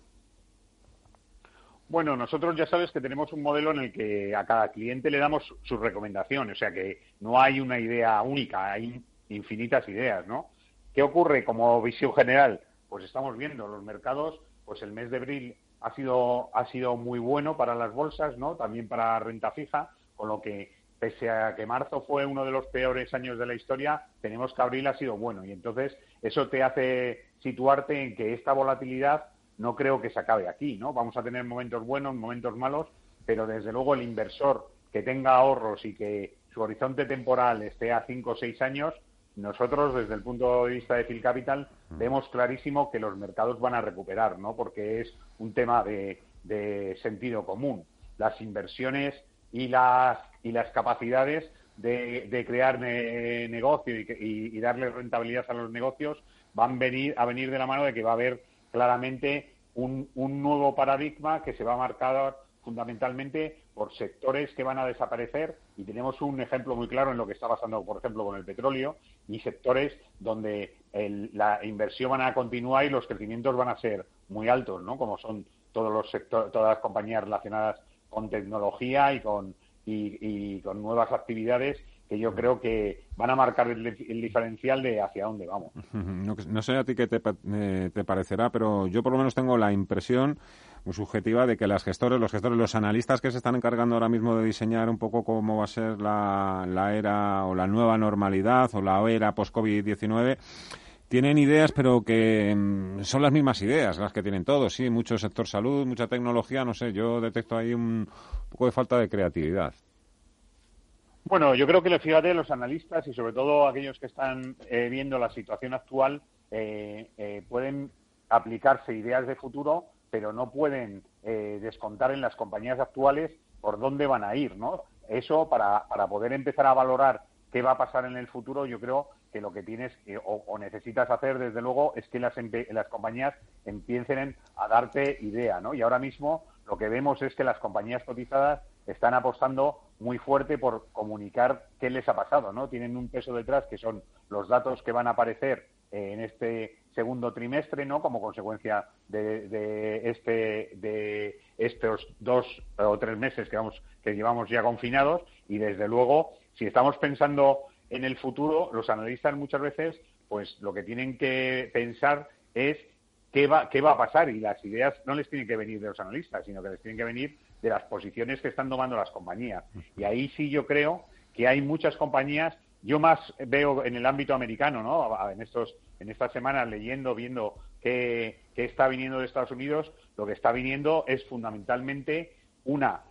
Bueno, nosotros ya sabes que tenemos un modelo en el que a cada cliente le damos su recomendación, o sea que no hay una idea única, hay infinitas ideas, ¿no? ¿Qué ocurre como visión general? Pues estamos viendo los mercados, pues el mes de abril ha sido ha sido muy bueno para las bolsas, ¿no? También para renta fija, con lo que pese a que marzo fue uno de los peores años de la historia, tenemos que abril ha sido bueno y entonces eso te hace situarte en que esta volatilidad no creo que se acabe aquí, ¿no? Vamos a tener momentos buenos, momentos malos, pero desde luego el inversor que tenga ahorros y que su horizonte temporal esté a cinco o seis años, nosotros desde el punto de vista de Phil Capital vemos clarísimo que los mercados van a recuperar, ¿no? Porque es un tema de, sentido común. Las inversiones y las y las capacidades de, crear negocio y, y, darle rentabilidad a los negocios van venir, a venir de la mano de que va a haber claramente un, nuevo paradigma que se va a marcar fundamentalmente por sectores que van a desaparecer y tenemos un ejemplo muy claro en lo que está pasando, por ejemplo, con el petróleo y sectores donde la inversión van a continuar y los crecimientos van a ser muy altos, ¿no? Como son todos los sectores, todas las compañías relacionadas con tecnología y con y con nuevas actividades que yo creo que van a marcar el, diferencial de hacia dónde vamos. No, sé a ti qué eh, te, parecerá, pero yo por lo menos tengo la impresión subjetiva de que las gestores, los gestores, los analistas que se están encargando ahora mismo de diseñar un poco cómo va a ser la, era o la nueva normalidad o la era post-COVID-19, tienen ideas, pero que mm, son las mismas ideas las que tienen todos, sí, mucho sector salud, mucha tecnología, no sé, yo detecto ahí un poco de falta de creatividad. Bueno, yo creo que fíjate, los analistas y sobre todo aquellos que están eh, viendo la situación actual eh, eh, pueden aplicarse ideas de futuro, pero no pueden eh, descontar en las compañías actuales por dónde van a ir, ¿no? Eso para, para poder empezar a valorar qué va a pasar en el futuro, yo creo que lo que tienes o, necesitas hacer, desde luego, es que las, las compañías empiecen a darte idea, ¿no? Y ahora mismo lo que vemos es que las compañías cotizadas están apostando muy fuerte por comunicar qué les ha pasado, ¿no? Tienen un peso detrás que son los datos que van a aparecer eh, en este segundo trimestre, ¿no? Como consecuencia de, este de estos dos o tres meses que vamos que llevamos ya confinados y desde luego si estamos pensando en el futuro, los analistas muchas veces, pues lo que tienen que pensar es qué va, qué va a pasar y las ideas no les tienen que venir de los analistas, sino que les tienen que venir de las posiciones que están tomando las compañías. Y ahí sí yo creo que hay muchas compañías, yo más veo en el ámbito americano, ¿no? En estos en estas semanas leyendo, viendo qué, está viniendo de Estados Unidos, lo que está viniendo es fundamentalmente una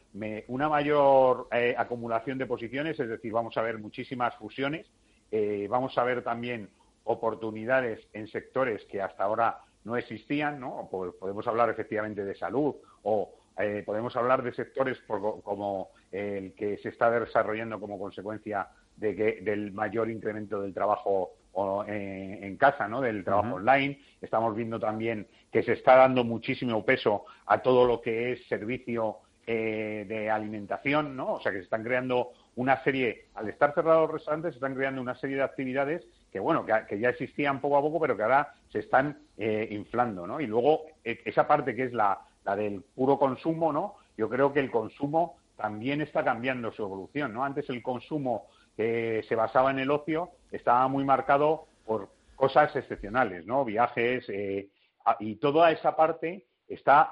una mayor eh, acumulación de posiciones, es decir, vamos a ver muchísimas fusiones, eh, vamos a ver también oportunidades en sectores que hasta ahora no existían, ¿no? Podemos hablar efectivamente de salud o eh, podemos hablar de sectores como el que se está desarrollando como consecuencia de que, del mayor incremento del trabajo en, casa, ¿no? Del trabajo online. Estamos viendo también que se está dando muchísimo peso a todo lo que es servicio eh, de alimentación, ¿no? O sea, que se están creando una serie, al estar cerrados los restaurantes, se están creando una serie de actividades que, bueno, que, ya existían poco a poco, pero que ahora se están eh, inflando, ¿no? Y luego, e, esa parte que es la, la del puro consumo, ¿no? Yo creo que el consumo también está cambiando su evolución, ¿no? Antes el consumo que se basaba en el ocio estaba muy marcado por cosas excepcionales, ¿no? Viajes eh, y toda esa parte está,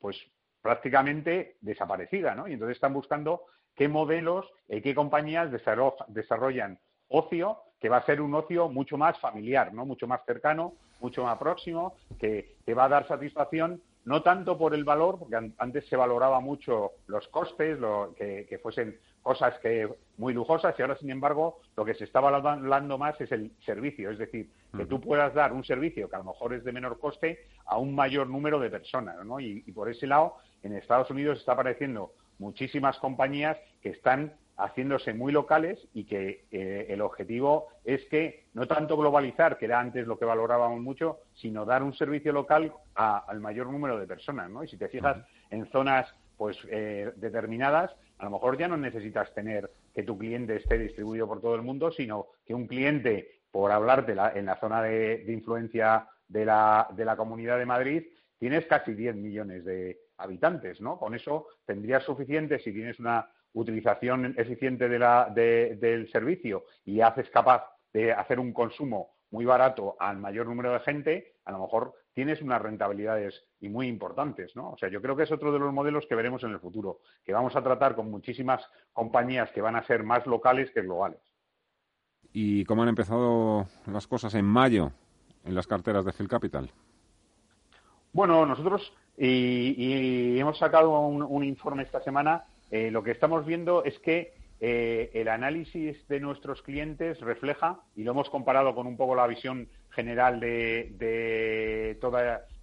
pues, prácticamente desaparecida, ¿no? Y entonces están buscando qué modelos y qué compañías desarrollan ocio que va a ser un ocio mucho más familiar, ¿no? Mucho más cercano, mucho más próximo, que, te va a dar satisfacción no tanto por el valor, porque antes se valoraba mucho los costes, lo, que, fuesen cosas que muy lujosas y ahora, sin embargo, lo que se está valorando más es el servicio, es decir, que tú puedas dar un servicio que a lo mejor es de menor coste a un mayor número de personas, ¿no? y por ese lado en Estados Unidos está apareciendo muchísimas compañías que están haciéndose muy locales y que eh, el objetivo es que no tanto globalizar, que era antes lo que valorábamos mucho, sino dar un servicio local al mayor número de personas, ¿no? Y si te fijas en zonas pues eh, determinadas, a lo mejor ya no necesitas tener que tu cliente esté distribuido por todo el mundo, sino que un cliente, por hablarte en la zona de, influencia de la, de la Comunidad de Madrid, tienes casi 10 millones de, habitantes, ¿no? Con eso tendrías suficiente si tienes una utilización eficiente de la, del servicio y haces capaz de hacer un consumo muy barato al mayor número de gente, a lo mejor tienes unas rentabilidades y muy importantes, ¿no? O sea, yo creo que es otro de los modelos que veremos en el futuro, que vamos a tratar con muchísimas compañías que van a ser más locales que globales. ¿Y cómo han empezado las cosas en mayo en las carteras de Phil Capital? Bueno, nosotros y, hemos sacado un, informe esta semana. Eh, lo que estamos viendo es que eh, el análisis de nuestros clientes refleja, y lo hemos comparado con un poco la visión general de, de,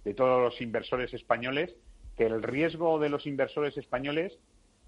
de todos los inversores españoles, que el riesgo de los inversores españoles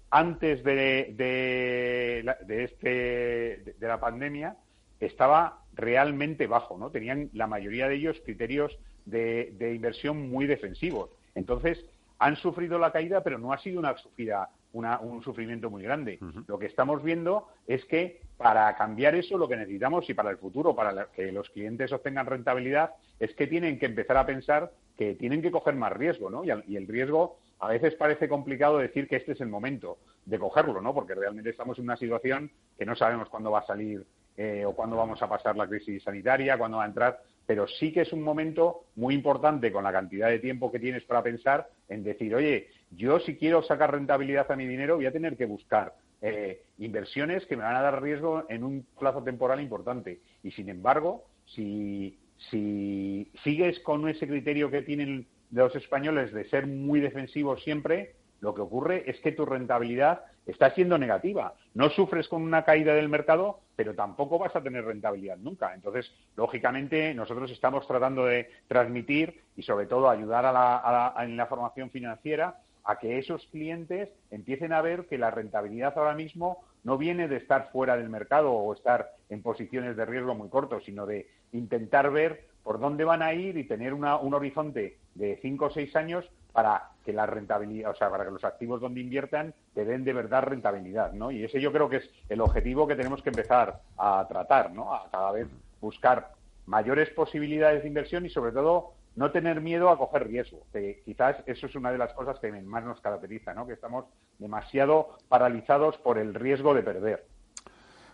antes de, de, este, de la pandemia estaba realmente bajo, ¿no? Tenían la mayoría de ellos criterios de, inversión muy defensivos. Entonces, han sufrido la caída, pero no ha sido una sufrida, un sufrimiento muy grande. Lo que estamos viendo es que para cambiar eso, lo que necesitamos y para el futuro, para que los clientes obtengan rentabilidad, es que tienen que empezar a pensar que tienen que coger más riesgo, ¿no? Y, el riesgo a veces parece complicado decir que este es el momento de cogerlo, ¿no? Porque realmente estamos en una situación que no sabemos cuándo va a salir eh, o cuándo vamos a pasar la crisis sanitaria, cuándo va a entrar pero sí que es un momento muy importante con la cantidad de tiempo que tienes para pensar en decir, oye, yo si quiero sacar rentabilidad a mi dinero voy a tener que buscar eh, inversiones que me van a dar riesgo en un plazo temporal importante. Y sin embargo, si, si sigues con ese criterio que tienen los españoles de ser muy defensivos siempre, lo que ocurre es que tu rentabilidad está siendo negativa. No sufres con una caída del mercado, pero tampoco vas a tener rentabilidad nunca. Entonces, lógicamente, nosotros estamos tratando de transmitir y, sobre todo, ayudar a en la formación financiera a que esos clientes empiecen a ver que la rentabilidad ahora mismo no viene de estar fuera del mercado o estar en posiciones de riesgo muy cortos, sino de intentar ver por dónde van a ir y tener un horizonte de cinco o seis años para que la rentabilidad, o sea, para que los activos donde inviertan te den de verdad rentabilidad, ¿no? Y ese yo creo que es el objetivo que tenemos que empezar a tratar, ¿no? A cada vez buscar mayores posibilidades de inversión y sobre todo no tener miedo a coger riesgo, que quizás eso es una de las cosas que más nos caracteriza, ¿no? que estamos demasiado paralizados por el riesgo de perder.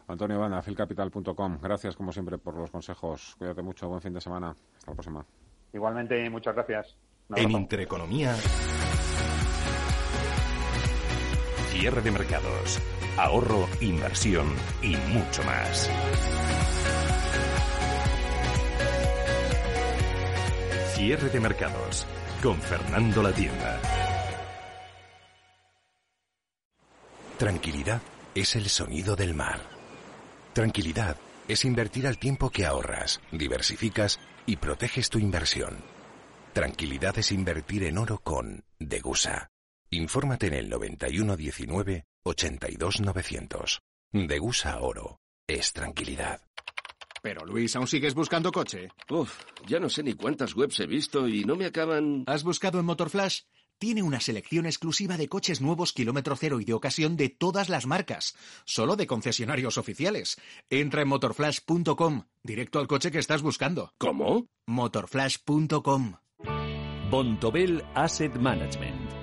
Antonio Banda, filcapital.com. Gracias, como siempre, por los consejos. Cuídate mucho. Buen fin de semana. Hasta la próxima. Igualmente, muchas gracias. En Intereconomía, cierre de mercados, ahorro, inversión y mucho más. Cierre de mercados con Fernando La Tienda. Tranquilidad es el sonido del mar. Tranquilidad es invertir al tiempo que ahorras, diversificas y proteges tu inversión. Tranquilidad es invertir en oro con Degusa. Infórmate en el 9119 82900. Degusa Oro es tranquilidad. Pero Luis, ¿aún sigues buscando coche? Uf, ya no sé ni cuántas webs he visto y no me acaban. ¿Has buscado en Motorflash? Tiene una selección exclusiva de coches nuevos kilómetro cero y de ocasión de todas las marcas, solo de concesionarios oficiales. Entra en motorflash.com, directo al coche que estás buscando. ¿Cómo? motorflash.com. Bontobel Asset Management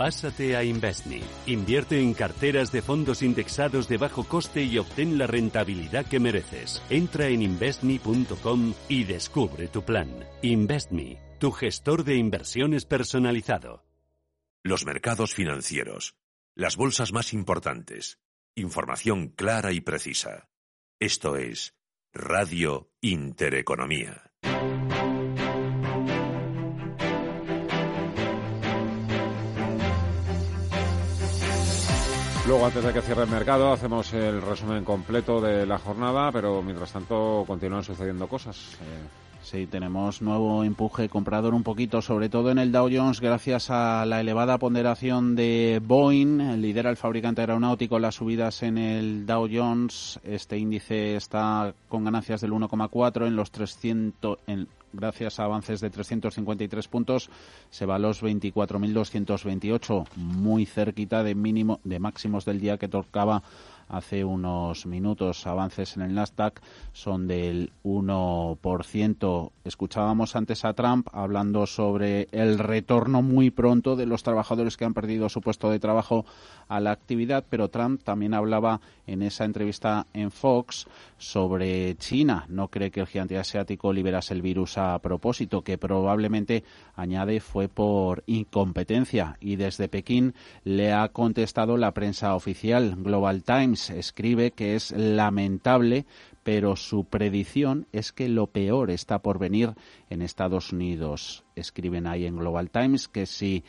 Pásate a Investme. Invierte en carteras de fondos indexados de bajo coste y obtén la rentabilidad que mereces. Entra en investme.com y descubre tu plan. Investme, tu gestor de inversiones personalizado. Los mercados financieros. Las bolsas más importantes. Información clara y precisa. Esto es Radio Intereconomía. Luego, antes de que cierre el mercado, hacemos el resumen completo de la jornada, pero mientras tanto continúan sucediendo cosas. Eh, sí, tenemos nuevo empuje comprador un poquito, sobre todo en el Dow Jones, gracias a la elevada ponderación de Boeing. Lidera el fabricante aeronáutico las subidas en el Dow Jones. Este índice está con ganancias del 1,4 en los 300, en gracias a avances de 353 puntos, se va a los 24.228, muy cerquita de mínimo de máximos del día que tocaba hace unos minutos. Avances en el Nasdaq son del 1%. Escuchábamos antes a Trump hablando sobre el retorno muy pronto de los trabajadores que han perdido su puesto de trabajo a la actividad, pero Trump también hablaba en esa entrevista en Fox sobre China. No cree que el gigante asiático liberase el virus a propósito, que probablemente, añade, fue por incompetencia. Y desde Pekín le ha contestado la prensa oficial. Global Times escribe que es lamentable pero su predicción es que lo peor está por venir en Estados Unidos. Escriben ahí en Global Times que si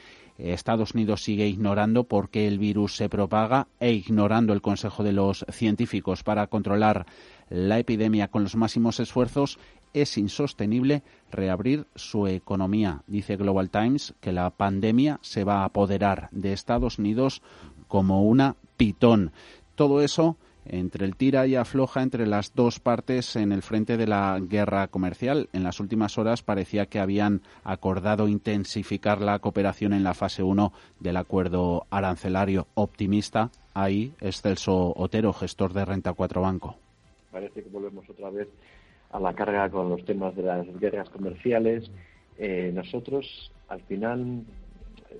Estados Unidos sigue ignorando por qué el virus se propaga e ignorando el consejo de los científicos para controlar la epidemia con los máximos esfuerzos, es insostenible reabrir su economía. Dice Global Times que la pandemia se va a apoderar de Estados Unidos como una pitón. Todo eso entre el tira y afloja entre las dos partes en el frente de la guerra comercial. En las últimas horas parecía que habían acordado intensificar la cooperación en la fase 1 del acuerdo arancelario optimista. Ahí es Celso Otero, gestor de Renta 4 Banco. Parece que volvemos otra vez a la carga con los temas de las guerras comerciales. Eh, nosotros, al final,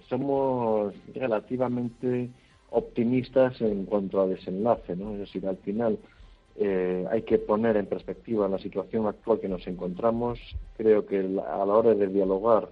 somos relativamente optimistas en cuanto a desenlace, ¿no? Es decir, al final eh, hay que poner en perspectiva la situación actual que nos encontramos. Creo que a la hora de dialogar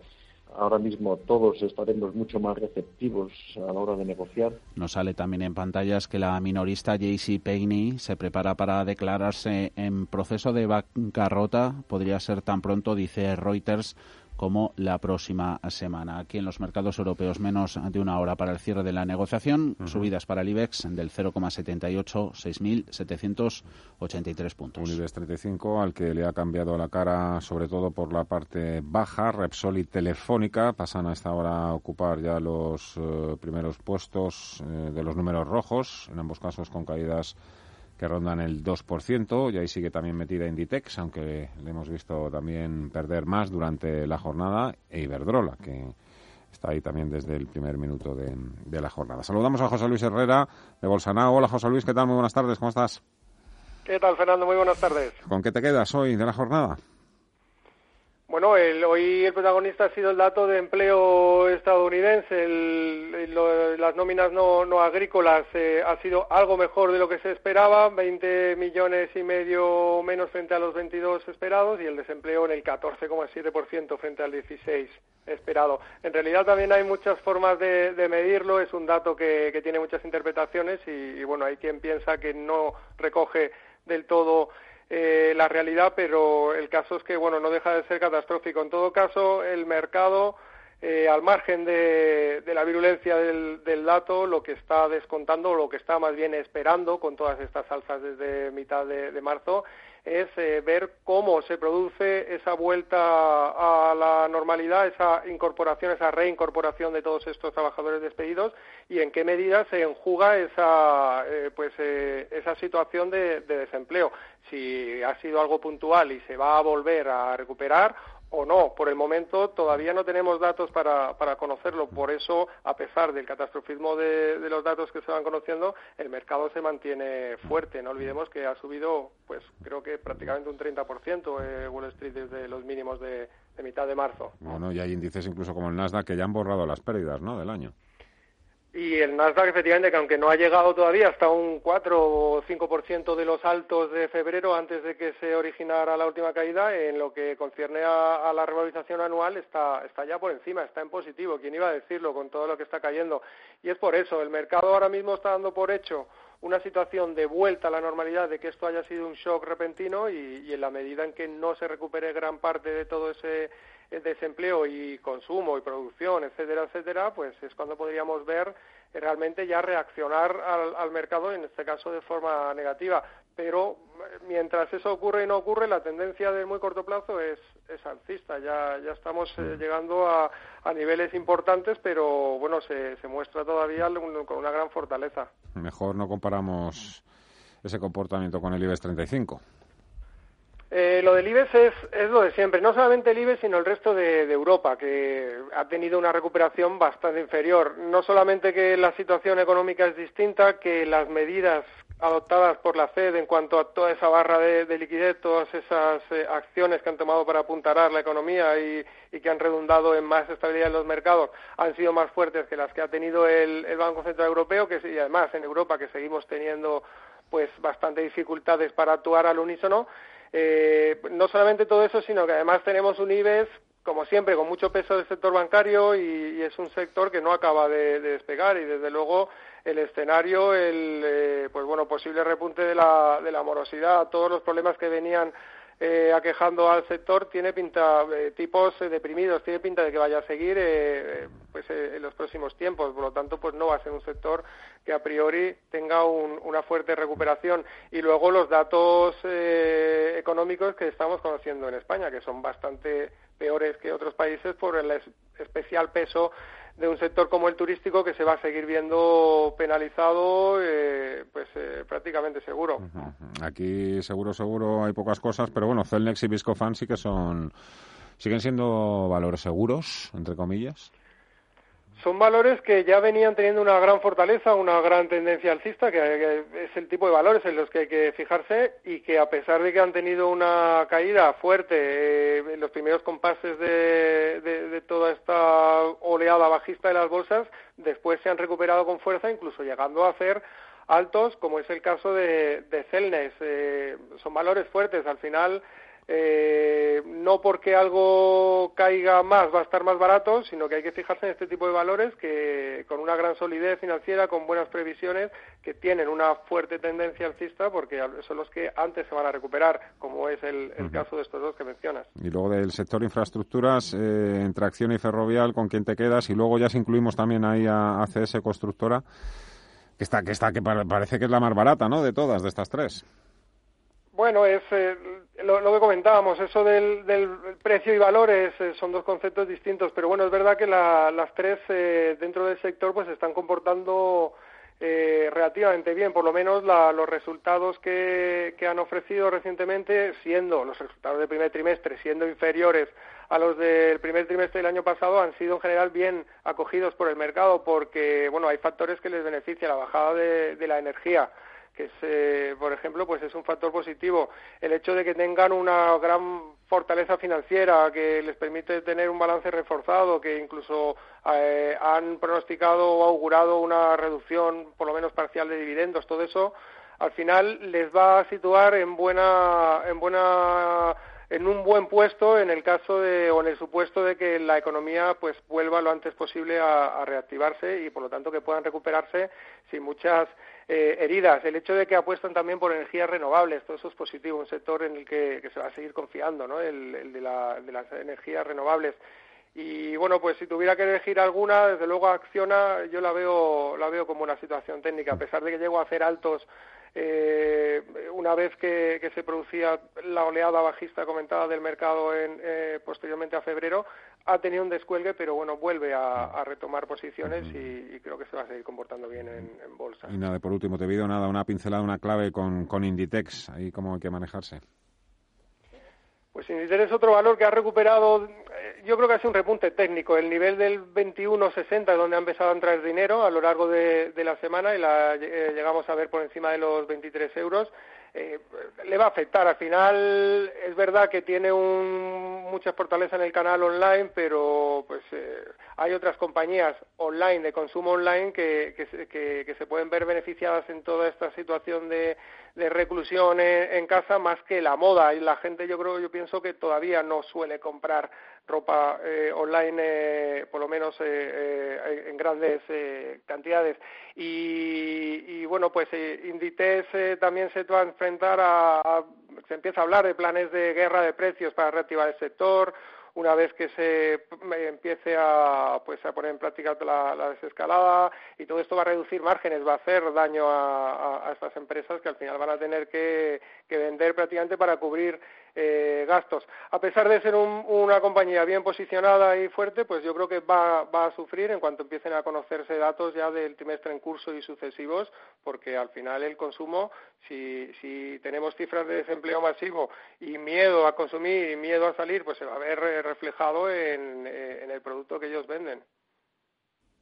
ahora mismo todos estaremos mucho más receptivos a la hora de negociar. Nos sale también en pantallas que la minorista JC Payne se prepara para declararse en proceso de bancarrota. Podría ser tan pronto, dice Reuters, como la próxima semana. Aquí en los mercados europeos menos de una hora para el cierre de la negociación, subidas para el IBEX del 0,78, 6.783 puntos. Un IBEX 35 al que le ha cambiado la cara sobre todo por la parte baja, Repsol y Telefónica pasan a esta hora a ocupar ya los eh, primeros puestos eh, de los números rojos, en ambos casos con caídas que rondan el 2%, y ahí sigue también metida Inditex, aunque le hemos visto también perder más durante la jornada, e Iberdrola, que está ahí también desde el primer minuto de, de la jornada. Saludamos a José Luis Herrera de Bolsanao. Hola José Luis, ¿qué tal? Muy buenas tardes, ¿cómo estás? ¿Qué tal, Fernando? Muy buenas tardes. ¿Con qué te quedas hoy de la jornada? Bueno, el, hoy el protagonista ha sido el dato de empleo estadounidense. las nóminas no, no agrícolas eh, ha sido algo mejor de lo que se esperaba, 20 millones y medio menos frente a los 22 esperados y el desempleo en el 14,7% frente al 16 esperado. En realidad también hay muchas formas de, medirlo, es un dato que, tiene muchas interpretaciones y, y bueno, hay quien piensa que no recoge del todo eh, la realidad, pero el caso es que, bueno, no deja de ser catastrófico. En todo caso, el mercado, eh, al margen de, la virulencia del, dato, lo que está descontando, o lo que está más bien esperando con todas estas alzas desde mitad de marzo, es eh, ver cómo se produce esa vuelta a la normalidad, esa incorporación, esa reincorporación de todos estos trabajadores despedidos y en qué medida se enjuga esa, eh, pues, eh, esa situación de desempleo. Si ha sido algo puntual y se va a volver a recuperar o no. Por el momento todavía no tenemos datos para, para conocerlo. Por eso, a pesar del catastrofismo de, los datos que se van conociendo, el mercado se mantiene fuerte. No olvidemos que ha subido, pues creo que prácticamente un 30% eh, Wall Street desde los mínimos de, de mitad de marzo. Bueno, y hay índices incluso como el Nasdaq que ya han borrado las pérdidas ¿no? del año. Y el Nasdaq, efectivamente, que aunque no ha llegado todavía hasta un 4 o 5% de los altos de febrero antes de que se originara la última caída, en lo que concierne a, la revalorización anual está, está ya por encima, está en positivo. ¿Quién iba a decirlo con todo lo que está cayendo? Y es por eso, el mercado ahora mismo está dando por hecho una situación de vuelta a la normalidad, de que esto haya sido un shock repentino y, en la medida en que no se recupere gran parte de todo ese desempleo y consumo y producción, etcétera, etcétera, pues es cuando podríamos ver realmente ya reaccionar al, mercado, en este caso de forma negativa. Pero eh, mientras eso ocurre y no ocurre, la tendencia de muy corto plazo es, es alcista. Ya, ya estamos eh, mm. llegando a, a, niveles importantes, pero bueno, se, se muestra todavía con una gran fortaleza. Mejor no comparamos ese comportamiento con el IBEX 35. Eh, lo del IBEX es, es, lo de siempre, no solamente el IBEX, sino el resto de, Europa, que ha tenido una recuperación bastante inferior. No solamente que la situación económica es distinta, que las medidas adoptadas por la Fed en cuanto a toda esa barra de, liquidez, todas esas eh, acciones que han tomado para apuntalar la economía y, que han redundado en más estabilidad en los mercados, han sido más fuertes que las que ha tenido el, Banco Central Europeo, que y además en Europa que seguimos teniendo pues bastante dificultades para actuar al unísono eh, no solamente todo eso, sino que además tenemos un IBEX, como siempre, con mucho peso del sector bancario y, es un sector que no acaba de, despegar y desde luego el escenario, el eh, pues bueno posible repunte de la, de la morosidad, todos los problemas que venían eh, aquejando al sector tiene pinta, eh, tipos eh, deprimidos, tiene pinta de que vaya a seguir pues, en los próximos tiempos. Por lo tanto, pues no va a ser un sector que a priori tenga una fuerte recuperación. Y luego los datos económicos que estamos conociendo en España, que son bastante peores que otros países por el especial peso de un sector como el turístico que se va a seguir viendo penalizado eh, pues eh, prácticamente seguro. Aquí seguro seguro hay pocas cosas, pero bueno, Celnex y Viscofan sí que son siguen siendo valores seguros entre comillas. Son valores que ya venían teniendo una gran fortaleza, una gran tendencia alcista, que, es el tipo de valores en los que hay que fijarse y que a pesar de que han tenido una caída fuerte eh, en los primeros compases de, de, toda esta oleada bajista de las bolsas, después se han recuperado con fuerza, incluso llegando a hacer altos, como es el caso de, de Celnes. Eh, son valores fuertes. Al final, eh, no porque algo caiga más va a estar más barato, sino que hay que fijarse en este tipo de valores que con una gran solidez financiera, con buenas previsiones, que tienen una fuerte tendencia alcista porque son los que antes se van a recuperar, como es el, caso de estos dos que mencionas. Y luego del sector infraestructuras, eh, entre acción y ferrovial, ¿con quién te quedas? Y luego ya si incluimos también ahí a ACS Constructora, que está, que está, que parece que es la más barata, ¿no? De todas, de estas tres. Bueno, es eh, lo, que comentábamos, eso del, precio y valores eh, son dos conceptos distintos, pero bueno, es verdad que las tres eh, dentro del sector pues se están comportando relativamente bien, por lo menos los resultados que, han ofrecido recientemente, siendo los resultados del primer trimestre, siendo inferiores a los del primer trimestre del año pasado, han sido en general bien acogidos por el mercado, porque bueno, hay factores que les benefician, la bajada de la energía que eh, por ejemplo, pues es un factor positivo. El hecho de que tengan una gran fortaleza financiera que les permite tener un balance reforzado, que incluso eh, han pronosticado o augurado una reducción, por lo menos parcial, de dividendos, todo eso, al final les va a situar en buena, en buena en un buen puesto en el caso de o en el supuesto de que la economía pues vuelva lo antes posible a reactivarse y por lo tanto que puedan recuperarse sin muchas eh, heridas. El hecho de que apuestan también por energías renovables, todo eso es positivo, un sector en el que, se va a seguir confiando, ¿no? El, de, las energías renovables. Y bueno, pues si tuviera que elegir alguna, desde luego Acciona yo la veo, la veo como una situación técnica, a pesar de que llego a hacer altos eh, una vez que, se producía la oleada bajista comentada del mercado en, eh, posteriormente a febrero, ha tenido un descuelgue, pero bueno, vuelve a, retomar posiciones y, creo que se va a seguir comportando bien en, bolsa. Y nada, por último, te pido nada, una pincelada, una clave con, con Inditex, ahí cómo hay que manejarse. Pues Inditex es otro valor que ha recuperado, eh, yo creo que ha sido un repunte técnico, el nivel del 21.60 donde ha empezado a entrar dinero a lo largo de, la semana y la eh, llegamos a ver por encima de los 23 euros eh, le va a afectar. Al final es verdad que tiene un, mucha fortaleza en el canal online, pero pues eh, hay otras compañías online de consumo online que, que, se pueden ver beneficiadas en toda esta situación de, de reclusión en, casa más que la moda y la gente yo creo yo pienso que todavía no suele comprar ropa eh, online, eh, por lo menos eh, eh en grandes eh, cantidades. Y, y, bueno, pues Inditex también se va a enfrentar a, se empieza a hablar de planes de guerra de precios para reactivar el sector una vez que se empiece a, pues, a poner en práctica la, desescalada y todo esto va a reducir márgenes, va a hacer daño a, estas empresas que al final van a tener que, vender prácticamente para cubrir eh, gastos. A pesar de ser una compañía bien posicionada y fuerte, pues yo creo que va, va a sufrir en cuanto empiecen a conocerse datos ya del trimestre en curso y sucesivos, porque al final el consumo, si, si tenemos cifras de desempleo masivo y miedo a consumir y miedo a salir, pues se va a ver reflejado en, eh, en el producto que ellos venden.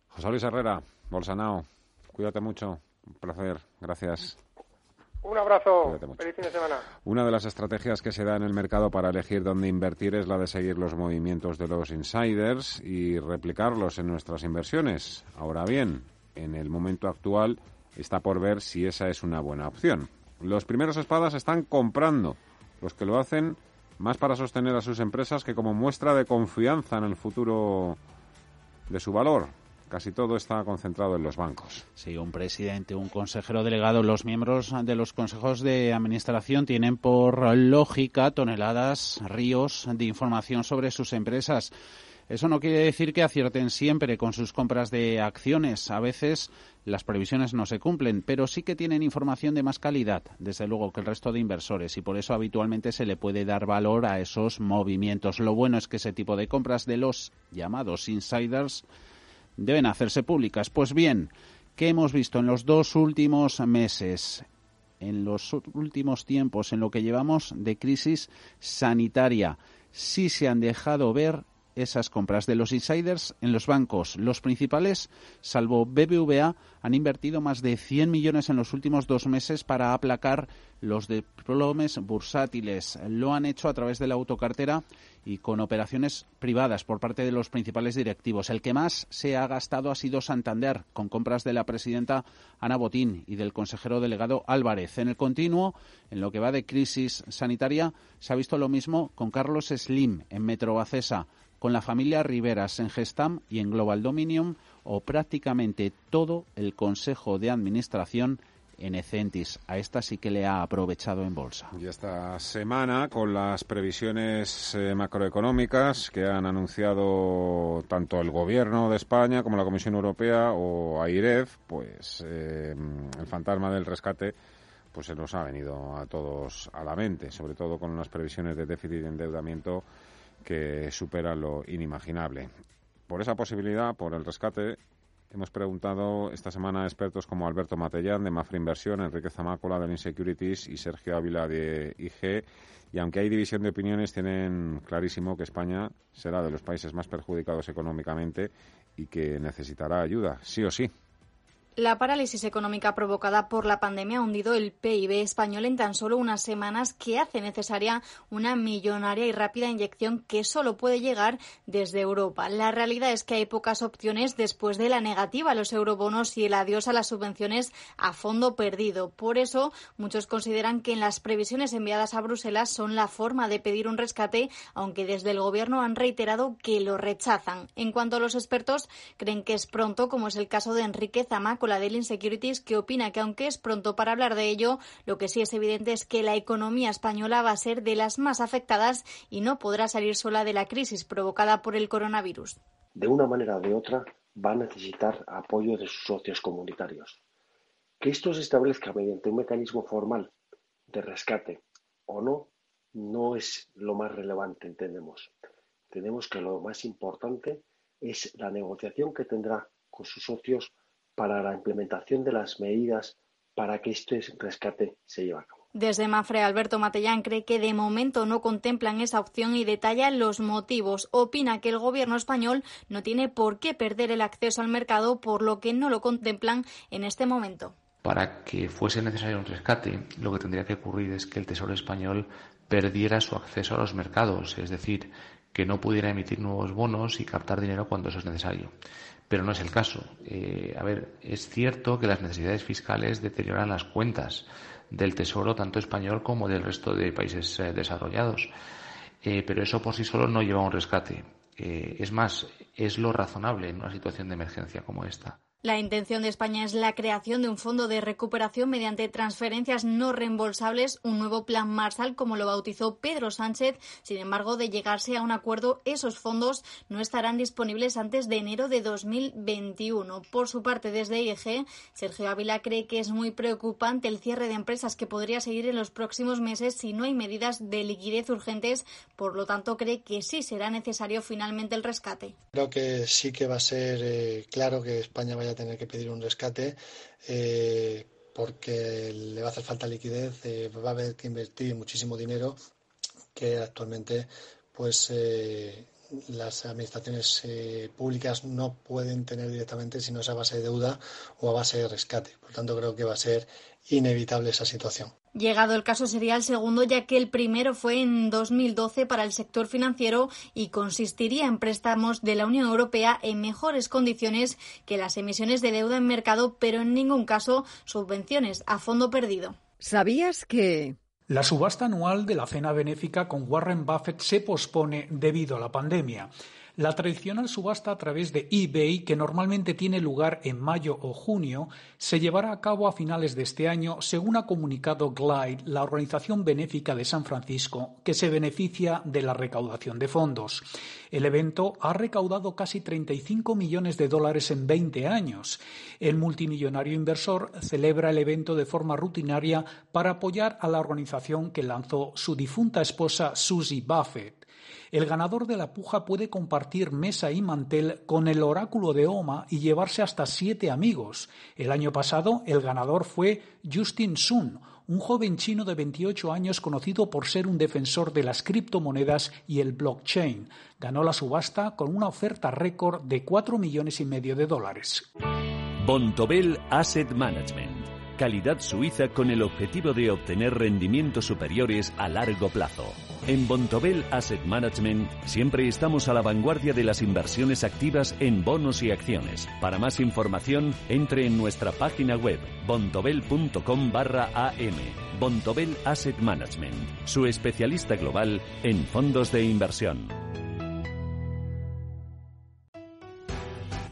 José Luis Herrera, Bolsanao, cuídate mucho, un placer, gracias. Un abrazo, feliz fin de semana. Una de las estrategias que se da en el mercado para elegir dónde invertir es la de seguir los movimientos de los insiders y replicarlos en nuestras inversiones. Ahora bien, en el momento actual está por ver si esa es una buena opción. Los primeros espadas están comprando. Los que lo hacen más para sostener a sus empresas que como muestra de confianza en el futuro de su valor. Casi todo está concentrado en los bancos. Sí, un presidente, un consejero delegado, los miembros de los consejos de administración tienen por lógica toneladas, ríos de información sobre sus empresas. Eso no quiere decir que acierten siempre con sus compras de acciones. A veces las previsiones no se cumplen, pero sí que tienen información de más calidad, desde luego, que el resto de inversores, y por eso habitualmente se le puede dar valor a esos movimientos. Lo bueno es que ese tipo de compras de los llamados insiders deben hacerse públicas. Pues bien, ¿qué hemos visto en los dos últimos meses? En los últimos tiempos, en lo que llevamos de crisis sanitaria, sí se han dejado ver esas compras de los insiders en los bancos. Los principales, salvo BBVA, han invertido más de 100 millones en los últimos dos meses para aplacar los diplomes bursátiles. Lo han hecho a través de la autocartera y con operaciones privadas por parte de los principales directivos. El que más se ha gastado ha sido Santander, con compras de la presidenta Ana Botín y del consejero delegado Álvarez. En el continuo, en lo que va de crisis sanitaria, se ha visto lo mismo con Carlos Slim en Metrobacesa, con la familia Riveras en Gestam y en Global Dominion, o prácticamente todo el Consejo de Administración en Ecentis. A esta sí que le ha aprovechado en bolsa. Y esta semana, con las previsiones eh, macroeconómicas que han anunciado tanto el Gobierno de España como la Comisión Europea o AIREF, pues eh, el fantasma del rescate pues se nos ha venido a todos a la mente, sobre todo con unas previsiones de déficit y endeudamiento que superan lo inimaginable. Por esa posibilidad, por el rescate, Hemos preguntado esta semana a expertos como Alberto Matellán de Mafra Inversión, Enrique Zamácola de Insecurities y Sergio Ávila de IG. Y aunque hay división de opiniones, tienen clarísimo que España será de los países más perjudicados económicamente y que necesitará ayuda, sí o sí. La parálisis económica provocada por la pandemia ha hundido el PIB español en tan solo unas semanas que hace necesaria una millonaria y rápida inyección que solo puede llegar desde Europa. La realidad es que hay pocas opciones después de la negativa a los eurobonos y el adiós a las subvenciones a fondo perdido. Por eso, muchos consideran que en las previsiones enviadas a Bruselas son la forma de pedir un rescate, aunque desde el Gobierno han reiterado que lo rechazan. En cuanto a los expertos, creen que es pronto, como es el caso de Enrique Zamaco, la del Insecurities, que opina que aunque es pronto para hablar de ello, lo que sí es evidente es que la economía española va a ser de las más afectadas y no podrá salir sola de la crisis provocada por el coronavirus. De una manera o de otra, va a necesitar apoyo de sus socios comunitarios. Que esto se establezca mediante un mecanismo formal de rescate o no, no es lo más relevante, entendemos. Entendemos que lo más importante es la negociación que tendrá con sus socios para la implementación de las medidas para que este rescate se lleve a cabo. Desde Mafre, Alberto Matellán cree que de momento no contemplan esa opción y detalla los motivos. Opina que el gobierno español no tiene por qué perder el acceso al mercado, por lo que no lo contemplan en este momento. Para que fuese necesario un rescate, lo que tendría que ocurrir es que el Tesoro español perdiera su acceso a los mercados, es decir, que no pudiera emitir nuevos bonos y captar dinero cuando eso es necesario pero no es el caso. Eh, a ver, es cierto que las necesidades fiscales deterioran las cuentas del Tesoro, tanto español como del resto de países eh, desarrollados, eh, pero eso por sí solo no lleva a un rescate. es más, es lo razonable en una situación de emergencia como esta. La intención de España es la creación de un fondo de recuperación mediante transferencias no reembolsables, un nuevo plan Marshall, como lo bautizó Pedro Sánchez. Sin embargo, de llegarse a un acuerdo, esos fondos no estarán disponibles antes de enero de 2021. Por su parte, desde IG, Sergio Ávila cree que es muy preocupante el cierre de empresas que podría seguir en los próximos meses si no hay medidas de liquidez urgentes. Por lo tanto, cree que sí será necesario finalmente el rescate. Creo que sí que va a ser eh, claro que España tener que pedir un rescate eh, porque le va a hacer falta liquidez, eh, va a haber que invertir muchísimo dinero que actualmente pues eh, las administraciones públicas no pueden tener directamente si no es a base de deuda o a base de rescate. Por tanto, creo que va a ser inevitable esa situación. Llegado el caso sería el segundo, ya que el primero fue en 2012 para el sector financiero y consistiría en préstamos de la Unión Europea en mejores condiciones que las emisiones de deuda en mercado, pero en ningún caso subvenciones a fondo perdido. ¿Sabías que... La subasta anual de la cena benéfica con Warren Buffett se pospone debido a la pandemia. La tradicional subasta a través de eBay, que normalmente tiene lugar en mayo o junio, se llevará a cabo a finales de este año, según ha comunicado Glide, la organización benéfica de San Francisco, que se beneficia de la recaudación de fondos. El evento ha recaudado casi 35 millones de dólares en 20 años. El multimillonario inversor celebra el evento de forma rutinaria para apoyar a la organización que lanzó su difunta esposa Susie Buffett. El ganador de la puja puede compartir mesa y mantel con el oráculo de Oma y llevarse hasta siete amigos. El año pasado el ganador fue Justin Sun, un joven chino de 28 años conocido por ser un defensor de las criptomonedas y el blockchain. Ganó la subasta con una oferta récord de 4 millones y medio de dólares. Bontobel Asset Management. Calidad suiza con el objetivo de obtener rendimientos superiores a largo plazo. En Bontobel Asset Management siempre estamos a la vanguardia de las inversiones activas en bonos y acciones. Para más información, entre en nuestra página web bontobel.com barra am. Bontobel Asset Management, su especialista global en fondos de inversión.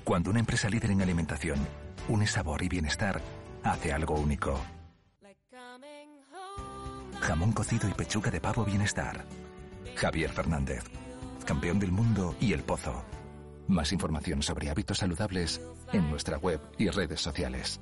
Cuando una empresa líder en alimentación une sabor y bienestar, hace algo único. Jamón cocido y pechuga de pavo bienestar. Javier Fernández, campeón del mundo y el pozo. Más información sobre hábitos saludables en nuestra web y redes sociales.